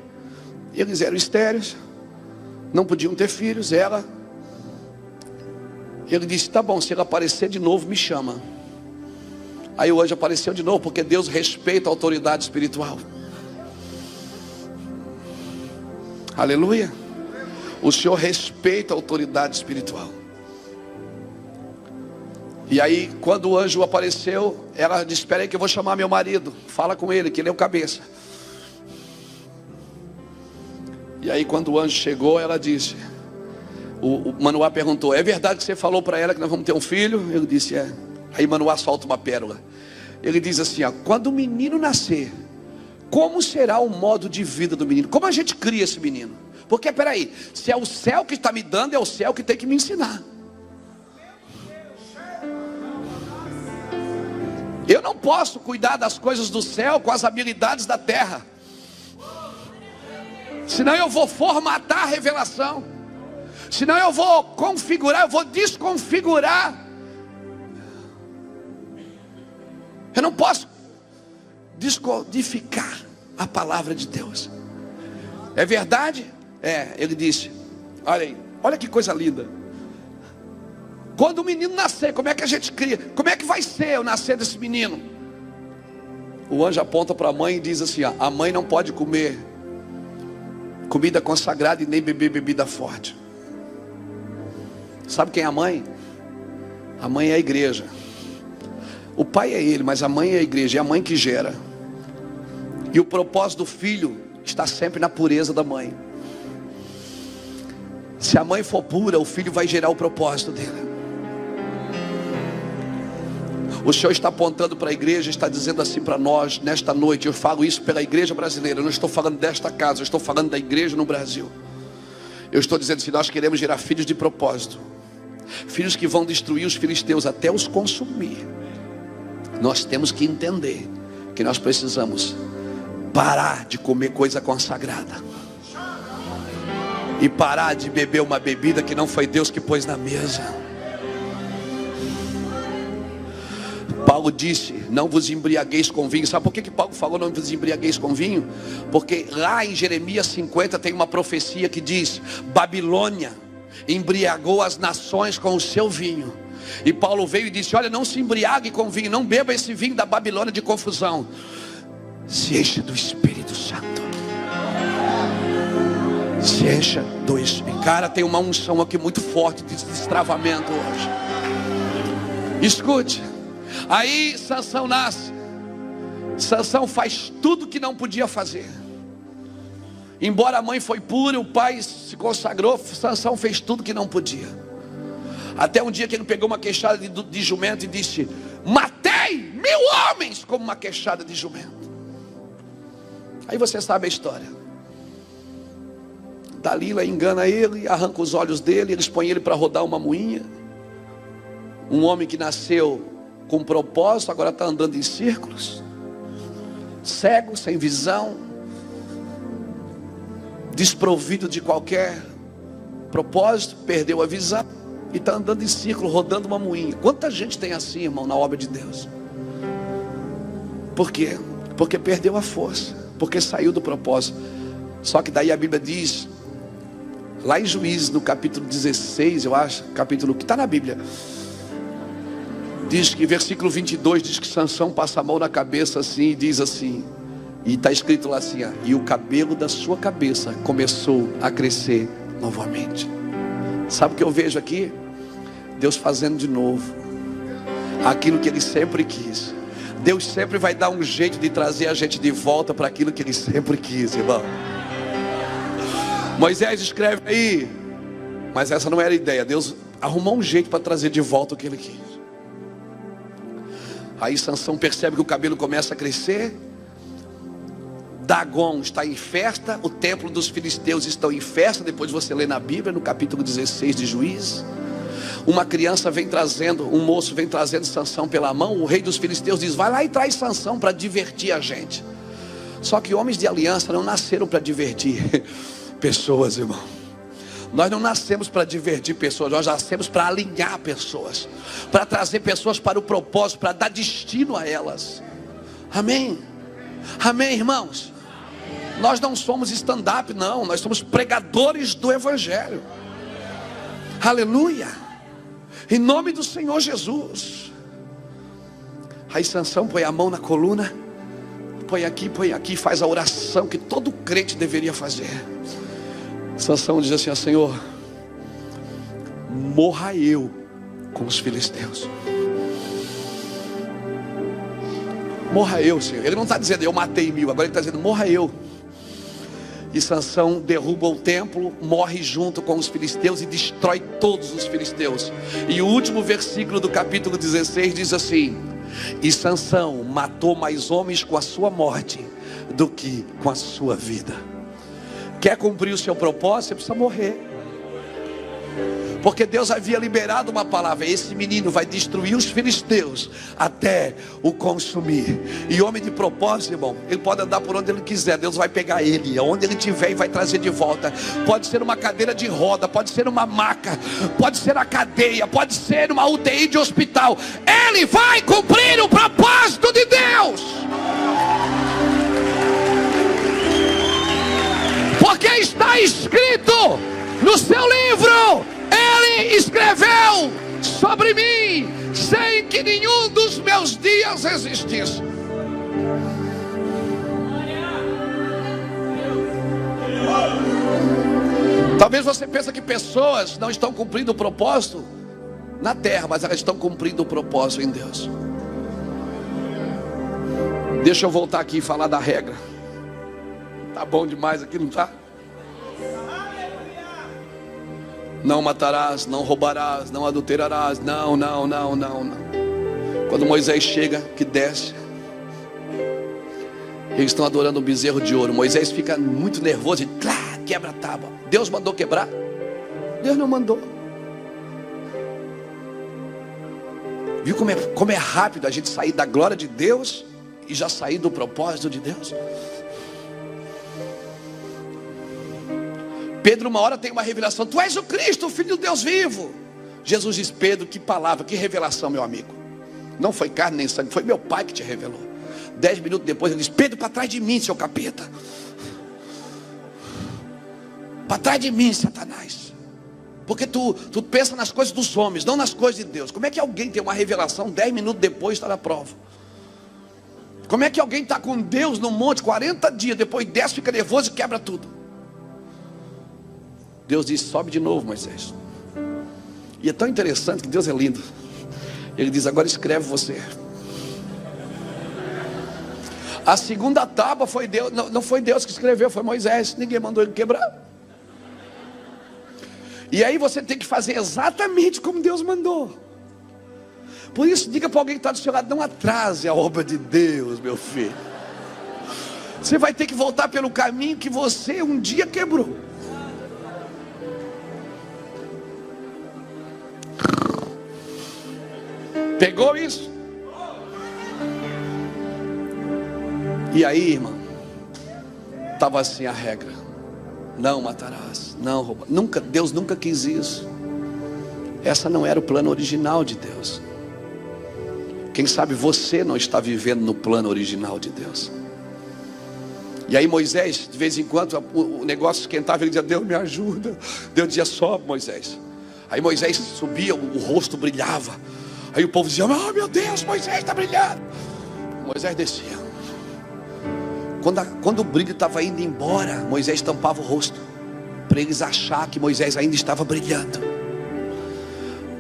Eles eram estéreis, não podiam ter filhos. Ela ele disse: Tá bom, se ele aparecer de novo, me chama. Aí o anjo apareceu de novo, porque Deus respeita a autoridade espiritual. Aleluia. O Senhor respeita a autoridade espiritual. E aí, quando o anjo apareceu, ela disse: Espera aí que eu vou chamar meu marido. Fala com ele, que ele é o cabeça. E aí, quando o anjo chegou, ela disse: O, o Manoá perguntou: É verdade que você falou para ela que nós vamos ter um filho? Ele disse: É. Aí Manoá solta uma pérola. Ele diz assim: ó, Quando o menino nascer, como será o modo de vida do menino? Como a gente cria esse menino? Porque, peraí, se é o céu que está me dando, é o céu que tem que me ensinar. Eu não posso cuidar das coisas do céu com as habilidades da terra. Senão eu vou formatar a revelação. Senão eu vou configurar, eu vou desconfigurar. Eu não posso descodificar a palavra de Deus. É verdade? É, ele disse. Olha aí, olha que coisa linda. Quando o menino nascer, como é que a gente cria? Como é que vai ser o nascer desse menino? O anjo aponta para a mãe e diz assim: ó, a mãe não pode comer comida consagrada e nem beber bebida forte. Sabe quem é a mãe? A mãe é a igreja. O pai é ele, mas a mãe é a igreja, é a mãe que gera. E o propósito do filho está sempre na pureza da mãe. Se a mãe for pura, o filho vai gerar o propósito dele. O Senhor está apontando para a igreja, está dizendo assim para nós nesta noite. Eu falo isso pela igreja brasileira. Eu não estou falando desta casa, eu estou falando da igreja no Brasil. Eu estou dizendo assim: nós queremos gerar filhos de propósito, filhos que vão destruir os filisteus até os consumir. Nós temos que entender que nós precisamos parar de comer coisa consagrada e parar de beber uma bebida que não foi Deus que pôs na mesa. Paulo disse: Não vos embriagueis com vinho. Sabe por que, que Paulo falou não vos embriagueis com vinho? Porque lá em Jeremias 50 tem uma profecia que diz: Babilônia embriagou as nações com o seu vinho. E Paulo veio e disse: Olha, não se embriague com vinho, não beba esse vinho da Babilônia de confusão. Se enche do Espírito Santo. Se encha do Espírito. Cara, tem uma unção aqui muito forte de destravamento hoje. Escute. Aí Sansão nasce. Sansão faz tudo que não podia fazer. Embora a mãe foi pura, o pai se consagrou, Sansão fez tudo que não podia. Até um dia que ele pegou uma queixada de, de jumento e disse: Matei mil homens como uma queixada de jumento. Aí você sabe a história. Dalila engana ele, arranca os olhos dele, eles põem ele para rodar uma moinha. Um homem que nasceu com propósito, agora está andando em círculos, cego, sem visão, desprovido de qualquer propósito, perdeu a visão e está andando em círculo, rodando uma moinha. Quanta gente tem assim, irmão, na obra de Deus? Por quê? Porque perdeu a força, porque saiu do propósito. Só que daí a Bíblia diz, lá em Juízes, no capítulo 16, eu acho, capítulo que está na Bíblia diz que versículo 22 diz que Sansão passa a mão na cabeça assim e diz assim, e está escrito lá assim, ó, e o cabelo da sua cabeça começou a crescer novamente. Sabe o que eu vejo aqui? Deus fazendo de novo aquilo que ele sempre quis. Deus sempre vai dar um jeito de trazer a gente de volta para aquilo que ele sempre quis, irmão. Moisés escreve aí, mas essa não era a ideia. Deus arrumou um jeito para trazer de volta o que ele quis. Aí Sansão percebe que o cabelo começa a crescer. Dagon está em festa, o templo dos filisteus estão em festa, depois você lê na Bíblia, no capítulo 16 de Juízes. Uma criança vem trazendo, um moço vem trazendo Sansão pela mão, o rei dos filisteus diz: "Vai lá e traz Sansão para divertir a gente". Só que homens de aliança não nasceram para divertir pessoas, irmão. Nós não nascemos para divertir pessoas, nós nascemos para alinhar pessoas, para trazer pessoas para o propósito, para dar destino a elas. Amém? Amém, irmãos? Nós não somos stand-up, não, nós somos pregadores do Evangelho. Aleluia! Em nome do Senhor Jesus. Aí Sansão põe a mão na coluna, põe aqui, põe aqui, faz a oração que todo crente deveria fazer. Sansão diz assim: Senhor, morra eu com os filisteus. Morra eu, Senhor. Ele não está dizendo eu matei mil, agora ele está dizendo morra eu. E Sansão derruba o templo, morre junto com os filisteus e destrói todos os filisteus. E o último versículo do capítulo 16 diz assim: E Sansão matou mais homens com a sua morte do que com a sua vida. Quer cumprir o seu propósito, você precisa morrer. Porque Deus havia liberado uma palavra: esse menino vai destruir os filisteus até o consumir. E homem de propósito, irmão, ele pode andar por onde ele quiser, Deus vai pegar ele, aonde ele estiver e vai trazer de volta. Pode ser uma cadeira de roda, pode ser uma maca, pode ser a cadeia, pode ser uma UTI de hospital. Ele vai cumprir o propósito de Deus. Porque está escrito no seu livro ele escreveu sobre mim, sem que nenhum dos meus dias existisse. Talvez você pense que pessoas não estão cumprindo o propósito na terra, mas elas estão cumprindo o propósito em Deus. Deixa eu voltar aqui e falar da regra. Tá bom demais aqui, não tá? Não matarás, não roubarás, não adulterarás. Não, não, não, não, não. Quando Moisés chega, que desce, eles estão adorando um bezerro de ouro. Moisés fica muito nervoso e clac, quebra a tábua. Deus mandou quebrar? Deus não mandou. Viu como é, como é rápido a gente sair da glória de Deus e já sair do propósito de Deus? Pedro, uma hora tem uma revelação: Tu és o Cristo, o Filho de Deus vivo. Jesus diz: Pedro, que palavra, que revelação, meu amigo. Não foi carne nem sangue, foi meu pai que te revelou. Dez minutos depois ele diz: Pedro, para trás de mim, seu capeta. Para trás de mim, Satanás. Porque tu, tu pensa nas coisas dos homens, não nas coisas de Deus. Como é que alguém tem uma revelação dez minutos depois está na prova? Como é que alguém está com Deus no monte 40 dias, depois desce, fica nervoso e quebra tudo? Deus disse: sobe de novo, Moisés. E é tão interessante que Deus é lindo. Ele diz: agora escreve você. A segunda tábua foi Deus, não, não foi Deus que escreveu, foi Moisés. Ninguém mandou ele quebrar. E aí você tem que fazer exatamente como Deus mandou. Por isso, diga para alguém que está do seu lado: não atrase a obra de Deus, meu filho. Você vai ter que voltar pelo caminho que você um dia quebrou. Pegou isso? E aí, irmão, estava assim a regra: não matarás, não roubarás. Nunca, Deus nunca quis isso. Essa não era o plano original de Deus. Quem sabe você não está vivendo no plano original de Deus. E aí Moisés, de vez em quando, o negócio esquentava, ele dizia, Deus me ajuda. Deus dizia, sobe Moisés. Aí Moisés subia, o rosto brilhava. Aí o povo dizia: Oh meu Deus, Moisés está brilhando. Moisés descia. Quando, a, quando o brilho estava indo embora, Moisés tampava o rosto. Para eles achar que Moisés ainda estava brilhando.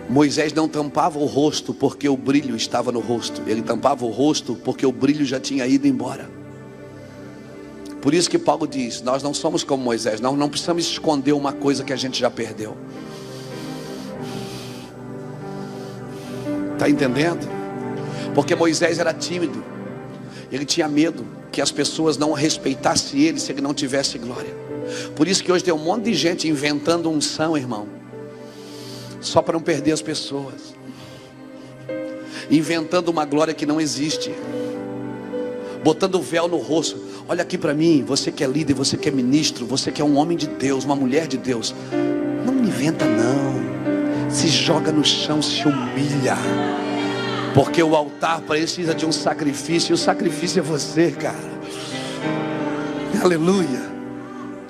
Moisés não tampava o rosto porque o brilho estava no rosto. Ele tampava o rosto porque o brilho já tinha ido embora. Por isso que Paulo diz: Nós não somos como Moisés, nós não precisamos esconder uma coisa que a gente já perdeu. Está entendendo? Porque Moisés era tímido. Ele tinha medo que as pessoas não respeitassem ele se ele não tivesse glória. Por isso que hoje tem um monte de gente inventando unção, irmão. Só para não perder as pessoas. Inventando uma glória que não existe. Botando véu no rosto. Olha aqui para mim, você que é líder, você que é ministro, você que é um homem de Deus, uma mulher de Deus. Não inventa não se joga no chão, se humilha. Porque o altar precisa de um sacrifício, e o sacrifício é você, cara. Aleluia.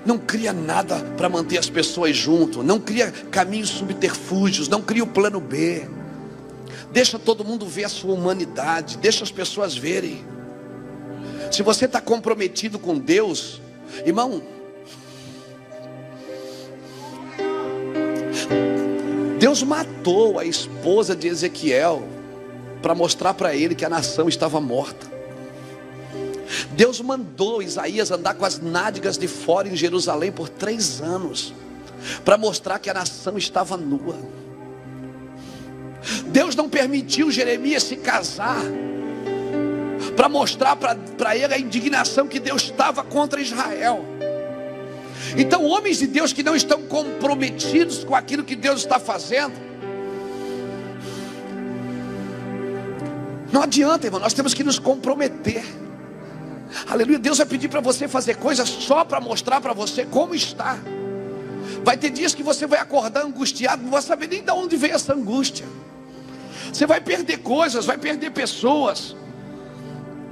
Não cria nada para manter as pessoas junto, não cria caminhos subterfúgios, não cria o plano B. Deixa todo mundo ver a sua humanidade, deixa as pessoas verem. Se você está comprometido com Deus, irmão, Deus matou a esposa de Ezequiel para mostrar para ele que a nação estava morta. Deus mandou Isaías andar com as nádegas de fora em Jerusalém por três anos, para mostrar que a nação estava nua. Deus não permitiu Jeremias se casar, para mostrar para ele a indignação que Deus estava contra Israel. Então, homens de Deus que não estão comprometidos com aquilo que Deus está fazendo, não adianta, irmão, nós temos que nos comprometer. Aleluia, Deus vai pedir para você fazer coisas só para mostrar para você como está. Vai ter dias que você vai acordar angustiado, não vai saber nem de onde veio essa angústia. Você vai perder coisas, vai perder pessoas.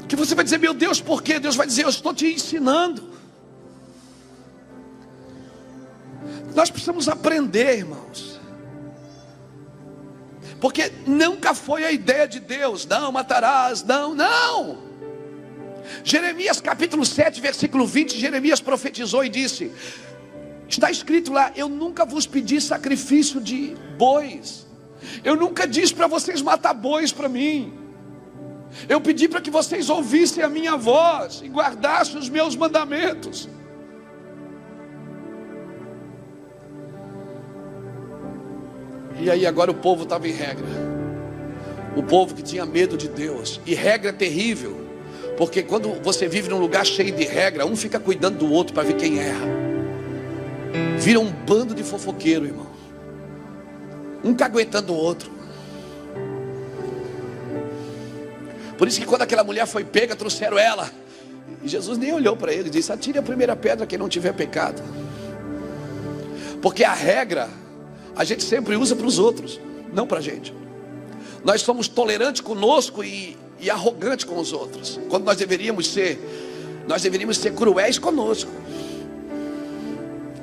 Que você vai dizer, meu Deus, por quê? Deus vai dizer, eu estou te ensinando. Nós precisamos aprender, irmãos. Porque nunca foi a ideia de Deus, não matarás, não, não. Jeremias capítulo 7, versículo 20, Jeremias profetizou e disse: Está escrito lá, eu nunca vos pedi sacrifício de bois. Eu nunca disse para vocês matar bois para mim. Eu pedi para que vocês ouvissem a minha voz e guardassem os meus mandamentos. E aí agora o povo estava em regra. O povo que tinha medo de Deus. E regra é terrível. Porque quando você vive num lugar cheio de regra, um fica cuidando do outro para ver quem erra. Vira um bando de fofoqueiro, irmão. Um caguetando o outro. Por isso que quando aquela mulher foi pega, trouxeram ela. E Jesus nem olhou para ele e disse: Atire a primeira pedra quem não tiver pecado. Porque a regra a gente sempre usa para os outros, não para a gente. Nós somos tolerantes conosco e, e arrogantes com os outros. Quando nós deveríamos ser, nós deveríamos ser cruéis conosco.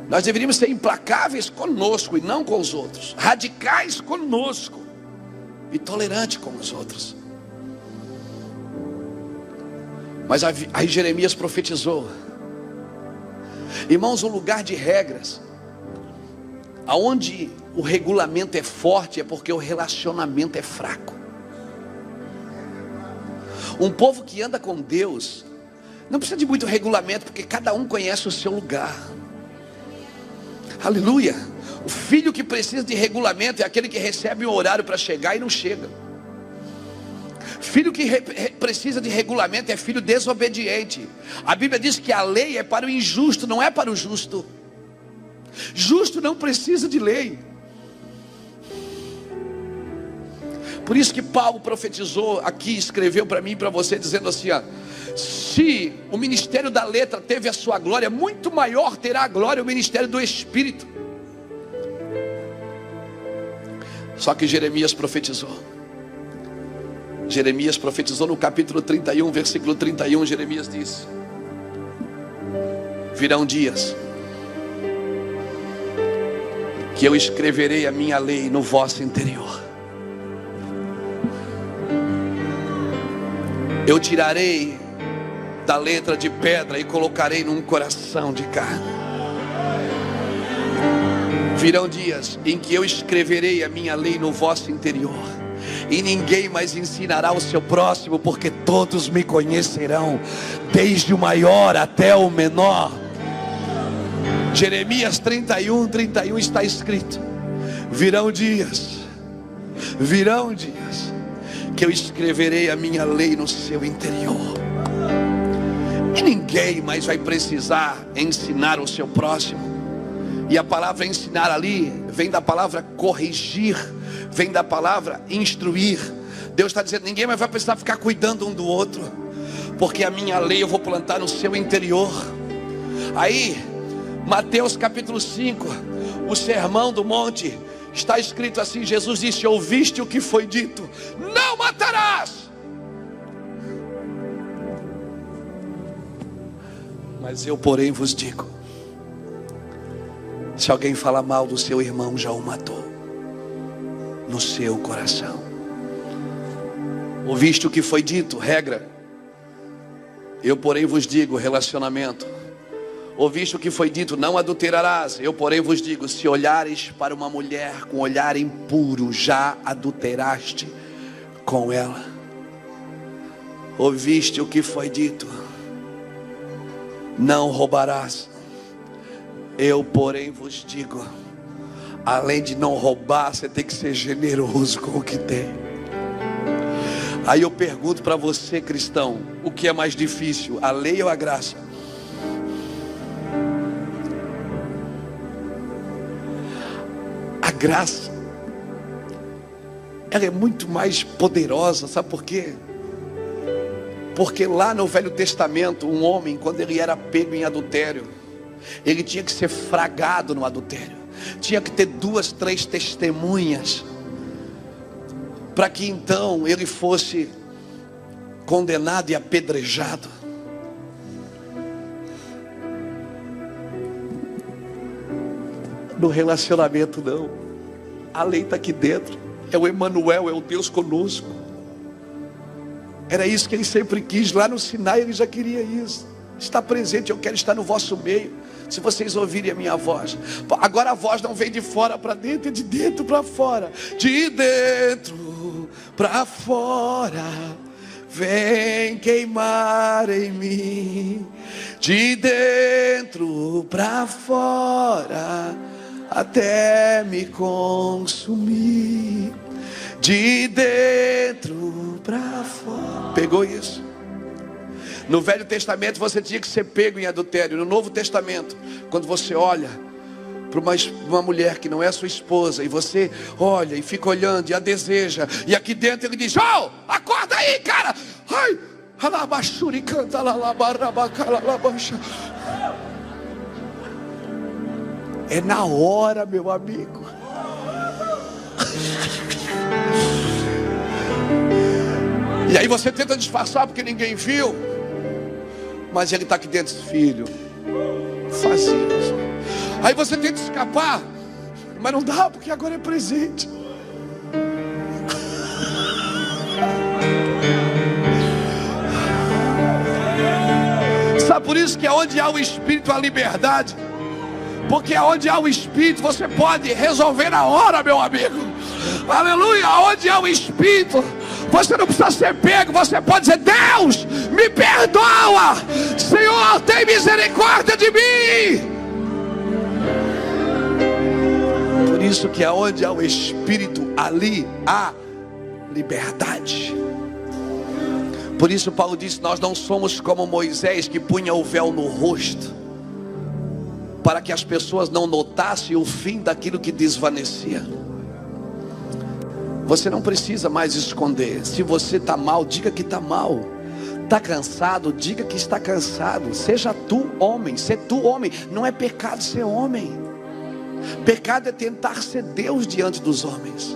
Nós deveríamos ser implacáveis conosco e não com os outros, radicais conosco e tolerantes com os outros. Mas aí Jeremias profetizou, irmãos, um lugar de regras, aonde o regulamento é forte é porque o relacionamento é fraco. Um povo que anda com Deus não precisa de muito regulamento, porque cada um conhece o seu lugar. Aleluia. O filho que precisa de regulamento é aquele que recebe um horário para chegar e não chega. Filho que precisa de regulamento é filho desobediente. A Bíblia diz que a lei é para o injusto, não é para o justo. Justo não precisa de lei. Por isso que Paulo profetizou aqui, escreveu para mim e para você, dizendo assim: ó, se o ministério da letra teve a sua glória, muito maior terá a glória o ministério do Espírito. Só que Jeremias profetizou. Jeremias profetizou no capítulo 31, versículo 31. Jeremias disse: Virão dias que eu escreverei a minha lei no vosso interior Eu tirarei da letra de pedra e colocarei num coração de carne. Virão dias em que eu escreverei a minha lei no vosso interior, e ninguém mais ensinará o seu próximo, porque todos me conhecerão, desde o maior até o menor. Jeremias 31, 31 está escrito: virão dias, virão dias que eu escreverei a minha lei no seu interior. E ninguém mais vai precisar ensinar o seu próximo. E a palavra ensinar ali vem da palavra corrigir, vem da palavra instruir. Deus está dizendo: ninguém mais vai precisar ficar cuidando um do outro, porque a minha lei eu vou plantar no seu interior. Aí, Mateus capítulo 5, o sermão do monte, Está escrito assim: Jesus disse: Ouviste o que foi dito, não matarás. Mas eu, porém, vos digo: se alguém fala mal do seu irmão, já o matou no seu coração. Ouviste o que foi dito, regra. Eu, porém, vos digo: relacionamento. Ouviste o que foi dito: Não adulterarás. Eu, porém, vos digo: se olhares para uma mulher com olhar impuro, já adulteraste com ela. Ouviste o que foi dito: Não roubarás. Eu, porém, vos digo: além de não roubar, você tem que ser generoso com o que tem. Aí eu pergunto para você, cristão: o que é mais difícil, a lei ou a graça? Graça, ela é muito mais poderosa, sabe por quê? Porque lá no Velho Testamento, um homem, quando ele era pego em adultério, ele tinha que ser fragado no adultério, tinha que ter duas, três testemunhas, para que então ele fosse condenado e apedrejado. No relacionamento, não. A lei está aqui dentro. É o Emanuel, é o Deus conosco. Era isso que ele sempre quis. Lá no Sinai ele já queria isso. Está presente, eu quero estar no vosso meio. Se vocês ouvirem a minha voz. Agora a voz não vem de fora para dentro, é de dentro para fora. De dentro para fora. Vem queimar em mim. De dentro para fora até me consumir de dentro para fora. Pegou isso? No Velho Testamento você tinha que ser pego em adultério. No Novo Testamento, quando você olha para uma, uma mulher que não é sua esposa e você olha e fica olhando e a deseja, e aqui dentro ele diz: Oh, acorda aí, cara! Ai, alabachuri canta, alabarabaca, alabaxa. É na hora, meu amigo. E aí você tenta disfarçar porque ninguém viu. Mas ele está aqui dentro, filho. Faz isso. Aí você tenta escapar. Mas não dá porque agora é presente. Sabe por isso que é onde há o Espírito, a liberdade. Porque onde há o Espírito, você pode resolver na hora, meu amigo. Aleluia. Onde há o Espírito, você não precisa ser pego. Você pode dizer: Deus, me perdoa. Senhor, tem misericórdia de mim. Por isso que aonde há o Espírito, ali há liberdade. Por isso Paulo disse: Nós não somos como Moisés que punha o véu no rosto para que as pessoas não notassem o fim daquilo que desvanecia. Você não precisa mais esconder. Se você está mal, diga que está mal. Está cansado, diga que está cansado. Seja tu homem, ser tu homem. Não é pecado ser homem. Pecado é tentar ser Deus diante dos homens.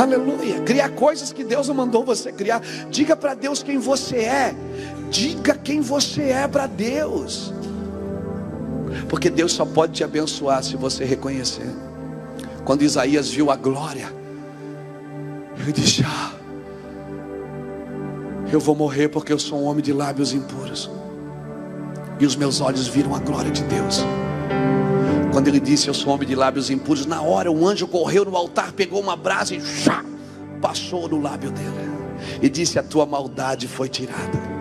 Aleluia. Criar coisas que Deus não mandou você criar. Diga para Deus quem você é. Diga quem você é para Deus. Porque Deus só pode te abençoar se você reconhecer. Quando Isaías viu a glória, ele disse: Ah, eu vou morrer porque eu sou um homem de lábios impuros. E os meus olhos viram a glória de Deus. Quando ele disse: Eu sou homem de lábios impuros, na hora um anjo correu no altar, pegou uma brasa e chá, passou no lábio dele. E disse: A tua maldade foi tirada.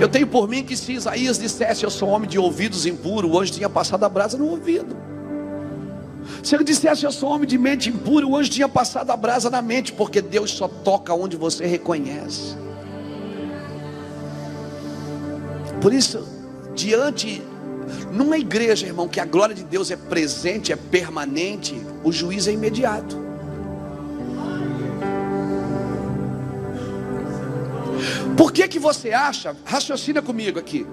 Eu tenho por mim que se Isaías dissesse eu sou homem de ouvidos impuros, o anjo tinha passado a brasa no ouvido. Se ele dissesse eu sou homem de mente impura, o anjo tinha passado a brasa na mente, porque Deus só toca onde você reconhece. Por isso, diante, numa igreja, irmão, que a glória de Deus é presente, é permanente, o juiz é imediato. Por que que você acha? Raciocina comigo aqui.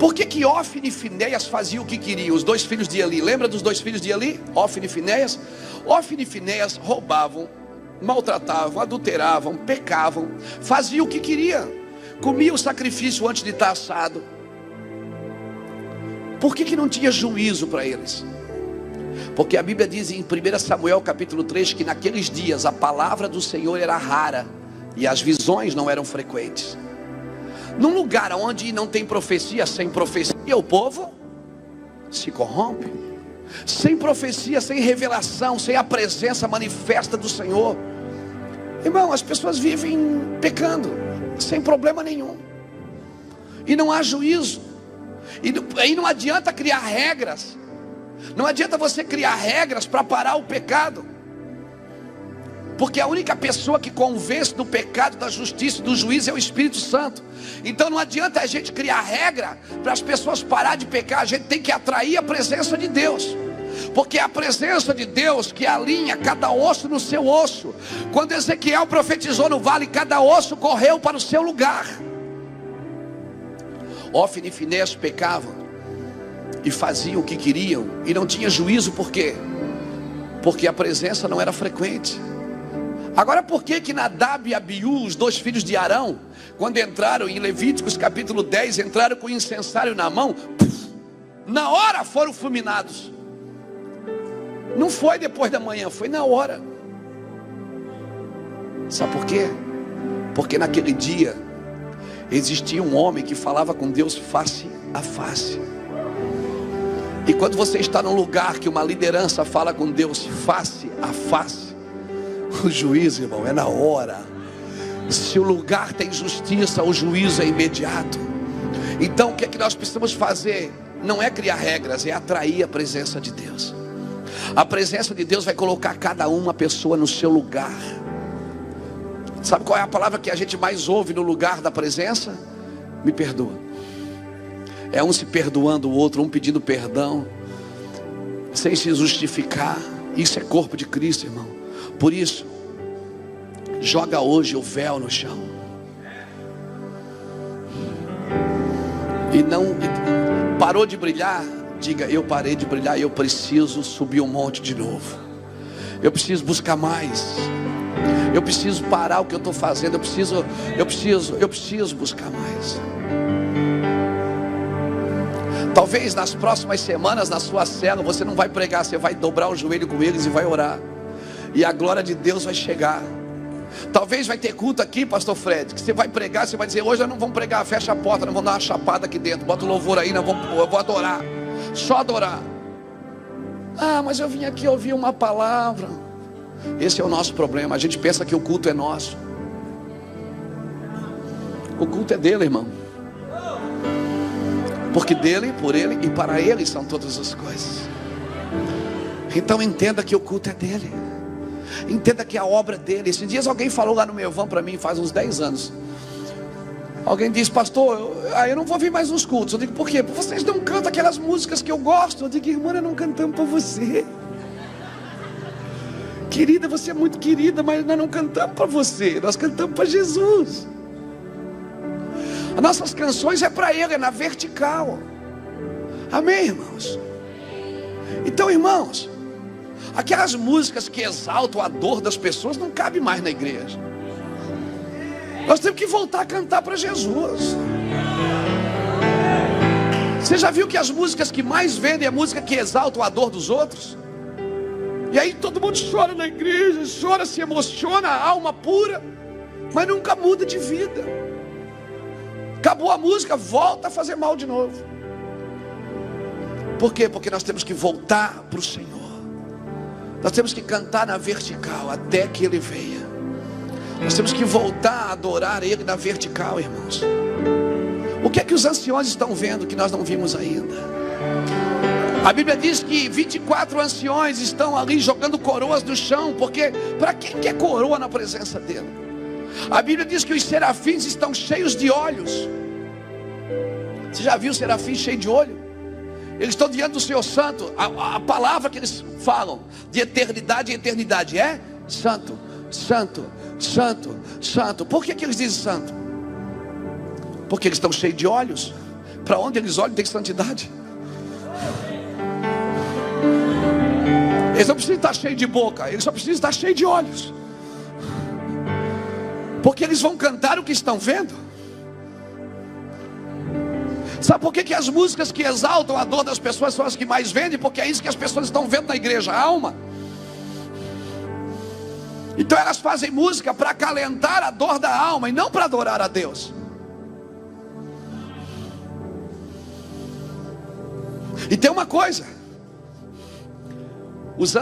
Por que que Ofne e Finéias faziam o que queriam? Os dois filhos de Eli. Lembra dos dois filhos de Eli? Ofne e Finéias? Ofne e Finéias roubavam, maltratavam, adulteravam, pecavam, faziam o que queriam. Comiam o sacrifício antes de estar assado. Por que que não tinha juízo para eles? Porque a Bíblia diz em 1 Samuel capítulo 3 que naqueles dias a palavra do Senhor era rara E as visões não eram frequentes. Num lugar onde não tem profecia, sem profecia, o povo se corrompe. Sem profecia, sem revelação, sem a presença manifesta do Senhor. Irmão, as pessoas vivem pecando, sem problema nenhum. E não há juízo. E aí não adianta criar regras. Não adianta você criar regras para parar o pecado. Porque a única pessoa que convence do pecado, da justiça e do juízo é o Espírito Santo. Então não adianta a gente criar regra para as pessoas parar de pecar, a gente tem que atrair a presença de Deus. Porque é a presença de Deus que alinha cada osso no seu osso. Quando Ezequiel profetizou no vale, cada osso correu para o seu lugar. Ofne e Finés pecavam e faziam o que queriam e não tinha juízo por quê? Porque a presença não era frequente. Agora, por que que Nadab e Abiú, os dois filhos de Arão, quando entraram em Levíticos capítulo 10, entraram com o incensário na mão, na hora foram fulminados. Não foi depois da manhã, foi na hora. Sabe por quê? Porque naquele dia existia um homem que falava com Deus face a face. E quando você está num lugar que uma liderança fala com Deus face a face, o juízo, irmão, é na hora. Se o lugar tem justiça, o juízo é imediato. Então, o que é que nós precisamos fazer? Não é criar regras, é atrair a presença de Deus. A presença de Deus vai colocar cada uma pessoa no seu lugar. Sabe qual é a palavra que a gente mais ouve no lugar da presença? Me perdoa. É um se perdoando o outro, um pedindo perdão, sem se justificar. Isso é corpo de Cristo, irmão. Por isso, joga hoje o véu no chão. E não parou de brilhar, diga: Eu parei de brilhar, eu preciso subir um monte de novo. Eu preciso buscar mais. Eu preciso parar o que eu estou fazendo. Eu preciso, eu preciso, eu preciso buscar mais. Talvez nas próximas semanas, na sua cela, você não vai pregar, você vai dobrar o joelho com eles e vai orar e a glória de Deus vai chegar. Talvez vai ter culto aqui, pastor Fred, que você vai pregar, você vai dizer, hoje não vamos pregar, fecha a porta, nós vamos dar uma chapada aqui dentro, bota o louvor aí, vamos, eu vou adorar. Só adorar. Ah, mas eu vim aqui ouvir uma palavra. Esse é o nosso problema. A gente pensa que o culto é nosso. O culto é dele, irmão. Porque dele, por ele e para ele são todas as coisas. Então entenda que o culto é dele. Entenda que a obra dele. Esses dias alguém falou lá no meu van para mim, faz uns 10 anos. Alguém disse, pastor, eu, eu não vou vir mais nos cultos. Eu digo, por quê? Porque vocês não cantam aquelas músicas que eu gosto. Eu digo, irmã, nós não cantamos para você. Querida, você é muito querida, mas nós não cantamos para você, nós cantamos para Jesus. As nossas canções é para Ele, é na vertical. Amém, irmãos? Então, irmãos, Aquelas músicas que exaltam a dor das pessoas não cabe mais na igreja. Nós temos que voltar a cantar para Jesus. Você já viu que as músicas que mais vendem é a música que exaltam a dor dos outros? E aí todo mundo chora na igreja, chora, se emociona, a alma pura, mas nunca muda de vida. Acabou a música, volta a fazer mal de novo. Por quê? Porque nós temos que voltar para o Senhor. Nós temos que cantar na vertical até que Ele venha. Nós temos que voltar a adorar Ele na vertical, irmãos. O que é que os anciões estão vendo que nós não vimos ainda? A Bíblia diz que 24 anciões estão ali jogando coroas no chão, porque para quem quer coroa na presença dele? A Bíblia diz que os serafins estão cheios de olhos. Você já viu serafim cheio de olho? Eles estão diante do Senhor Santo. A, a, palavra que eles falam de eternidade em eternidade é santo, santo, santo, santo. Por que, que eles dizem santo? Porque eles estão cheios de olhos. Para onde eles olham tem santidade. Eles não precisam estar cheios de boca, eles só precisam estar cheios de olhos. Porque eles vão cantar o que estão vendo. Sabe por que, que as músicas que exaltam a dor das pessoas são as que mais vendem? Porque é isso que as pessoas estão vendo na igreja, a alma. Então elas fazem música para acalentar a dor da alma e não para adorar a Deus. E tem uma coisa: os,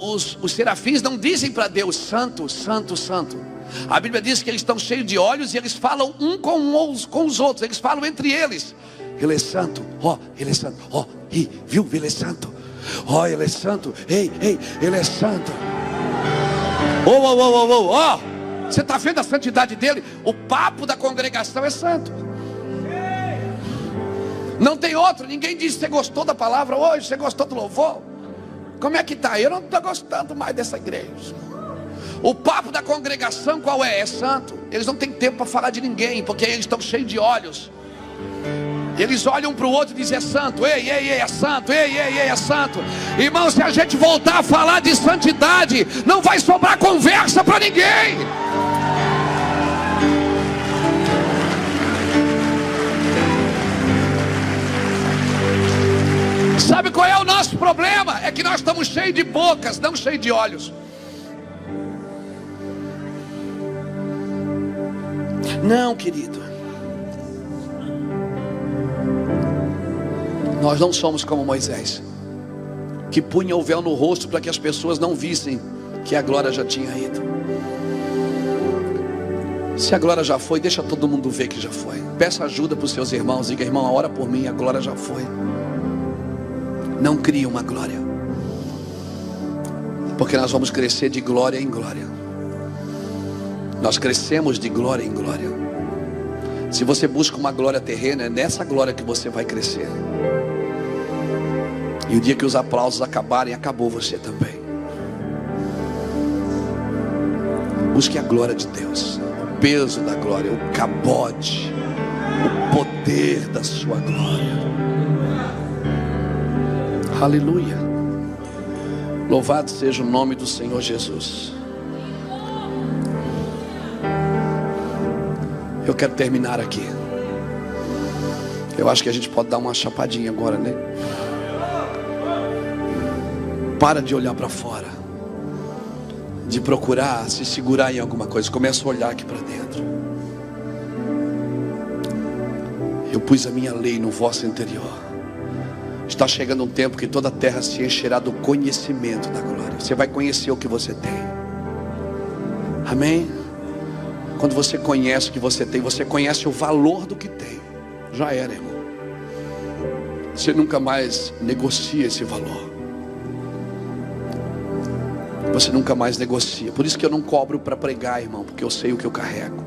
os, os serafins não dizem para Deus santo, santo, santo. A Bíblia diz que eles estão cheios de olhos e eles falam um com os, com os outros, eles falam entre eles. Ele é santo, ó, oh, ele é santo, ó, oh, viu, ele é santo, ó, oh, ele é santo, ei, ei, ele é santo. Ô, ô, ô, ô, ó, você está vendo a santidade dele? O papo da congregação é santo. Não tem outro, ninguém diz você gostou da palavra hoje, você gostou do louvor. Como é que está? Eu não estou gostando mais dessa igreja. O papo da congregação qual é? É santo. Eles não têm tempo para falar de ninguém, porque eles estão cheios de olhos. Eles olham para o outro e dizem: é santo, ei, ei, ei, é santo, ei, ei, ei, é santo. Irmão, se a gente voltar a falar de santidade, não vai sobrar conversa para ninguém. Sabe qual é o nosso problema? É que nós estamos cheios de bocas, não cheios de olhos. Não, querido. Nós não somos como Moisés, que punha o véu no rosto para que as pessoas não vissem que a glória já tinha ido. Se a glória já foi, deixa todo mundo ver que já foi. Peça ajuda para os seus irmãos, diga, irmão, ora por mim, a glória já foi. Não crie uma glória, porque nós vamos crescer de glória em glória. Nós crescemos de glória em glória. Se você busca uma glória terrena, é nessa glória que você vai crescer. E o dia que os aplausos acabarem, acabou você também. Busque a glória de Deus, o peso da glória, o cabode, o poder da sua glória. Aleluia. Louvado seja o nome do Senhor Jesus. Eu quero terminar aqui. Eu acho que a gente pode dar uma chapadinha agora, né? Para de olhar para fora. De procurar se segurar em alguma coisa. Começa a olhar aqui para dentro. Eu pus a minha lei no vosso interior. Está chegando um tempo que toda a terra se encherá do conhecimento da glória. Você vai conhecer o que você tem. Amém? Quando você conhece o que você tem, você conhece o valor do que tem. Já era, irmão. Você nunca mais negocia esse valor você nunca mais negocia. Por isso que eu não cobro para pregar, irmão, porque eu sei o que eu carrego.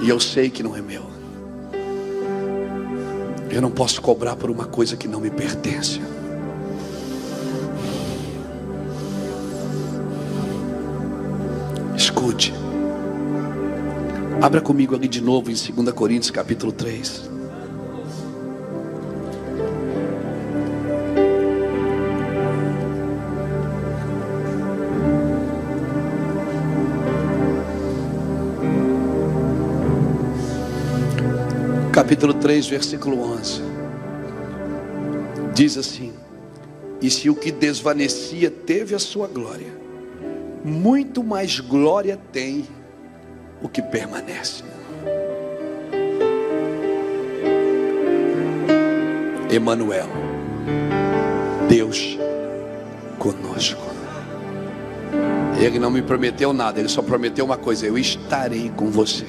E eu sei que não é meu. Eu não posso cobrar por uma coisa que não me pertence. Abra comigo ali de novo em 2 Coríntios capítulo 3. capítulo 3, versículo 11. Diz assim: E se o que desvanecia teve a sua glória, muito mais glória tem o que permanece. Emanuel, Deus conosco. Ele não me prometeu nada, ele só prometeu uma coisa: eu estarei com você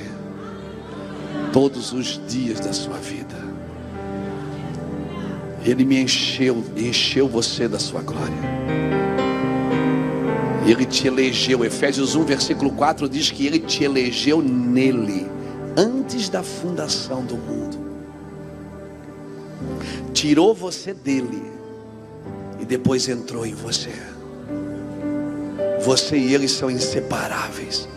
todos os dias da sua vida. Ele me encheu, encheu você da sua glória. Ele te elegeu. Efésios 1, versículo 4 diz que ele te elegeu nele, antes da fundação do mundo. Tirou você dele e depois entrou em você. Você e ele são inseparáveis.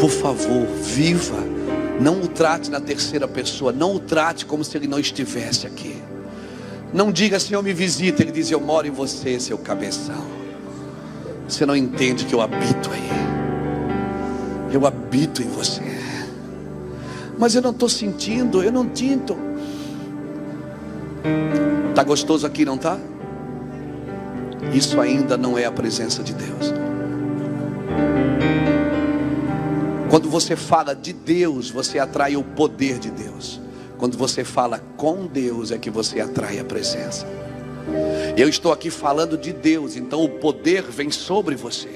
Por favor, viva não o trate na terceira pessoa. Não o trate como se ele não estivesse aqui. Não diga, Senhor, me visita. Ele diz, eu moro em você, seu cabeção. Você não entende que eu habito aí. Eu habito em você. Mas eu não estou sentindo, eu não tinto. Está gostoso aqui, não está? Isso ainda não é a presença de Deus. Quando você fala de Deus, você atrai o poder de Deus. Quando você fala com Deus, é que você atrai a presença. Eu estou aqui falando de Deus, então o poder vem sobre você.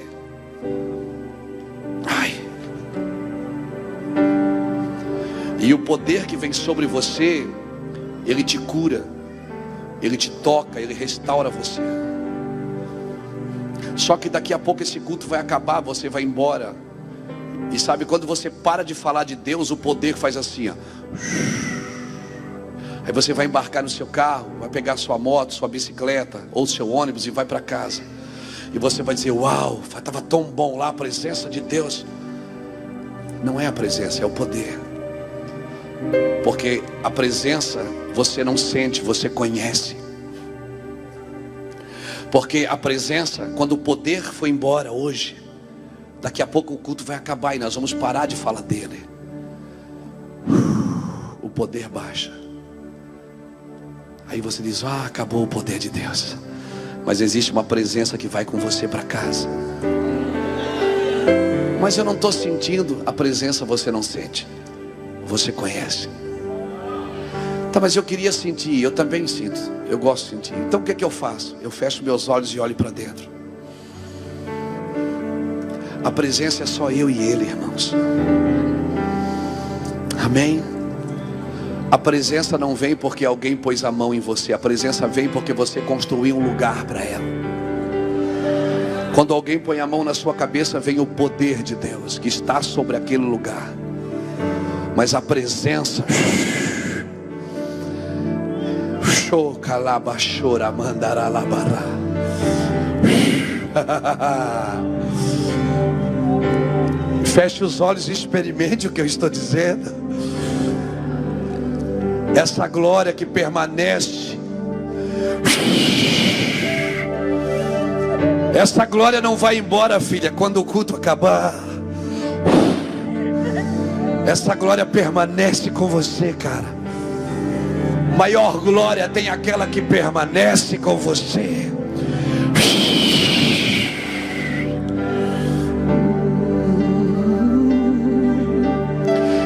Ai. E o poder que vem sobre você, ele te cura, ele te toca, ele restaura você. Só que daqui a pouco esse culto vai acabar, você vai embora. E sabe quando você para de falar de Deus, o poder faz assim, ó. Aí você vai embarcar no seu carro, vai pegar sua moto, sua bicicleta ou seu ônibus e vai para casa. E você vai dizer: Uau, estava tão bom lá a presença de Deus. Não é a presença, é o poder. Porque a presença você não sente, você conhece. Porque a presença, quando o poder foi embora hoje, daqui a pouco o culto vai acabar e nós vamos parar de falar dele. O poder baixa. Aí você diz: Ah, acabou o poder de Deus. Mas existe uma presença que vai com você para casa. Mas eu não estou sentindo a presença, você não sente. Você conhece. Tá, mas eu queria sentir, eu também sinto. Eu gosto de sentir. Então o que é que eu faço? Eu fecho meus olhos e olho para dentro. A presença é só eu e Ele, irmãos. Amém? A presença não vem porque alguém pôs a mão em você. A presença vem porque você construiu um lugar para ela. Quando alguém põe a mão na sua cabeça, vem o poder de Deus que está sobre aquele lugar. Mas a presença Feche os olhos e experimente o que eu estou dizendo. Essa glória que permanece. Essa glória não vai embora, filha, quando o culto acabar. Essa glória permanece com você, cara. Maior glória tem aquela que permanece com você.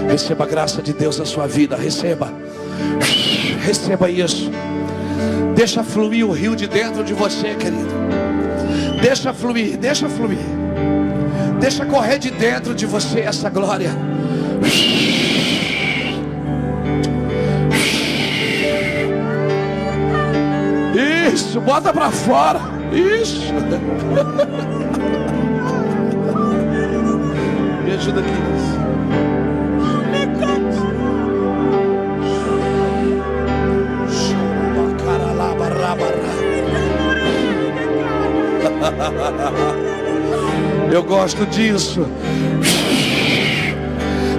Receba a graça de Deus na sua vida, receba. Receba isso. Deixa fluir o rio de dentro de você, querido. Deixa fluir, deixa fluir. Deixa correr de dentro de você essa glória. Isso, bota para fora. Isso. Me ajuda aqui. Eu gosto disso.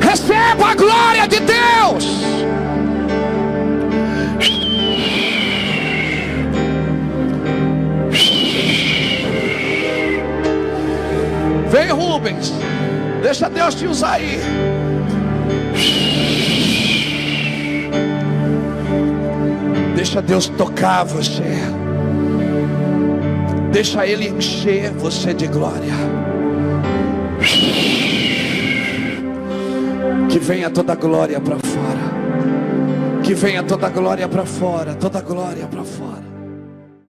Receba a glória de Deus. Vem Rubens, deixa Deus te usar aí. Deixa Deus tocar você. Deixa Ele encher você de glória. Que venha toda glória para fora. Que venha toda glória para fora. Toda glória para fora.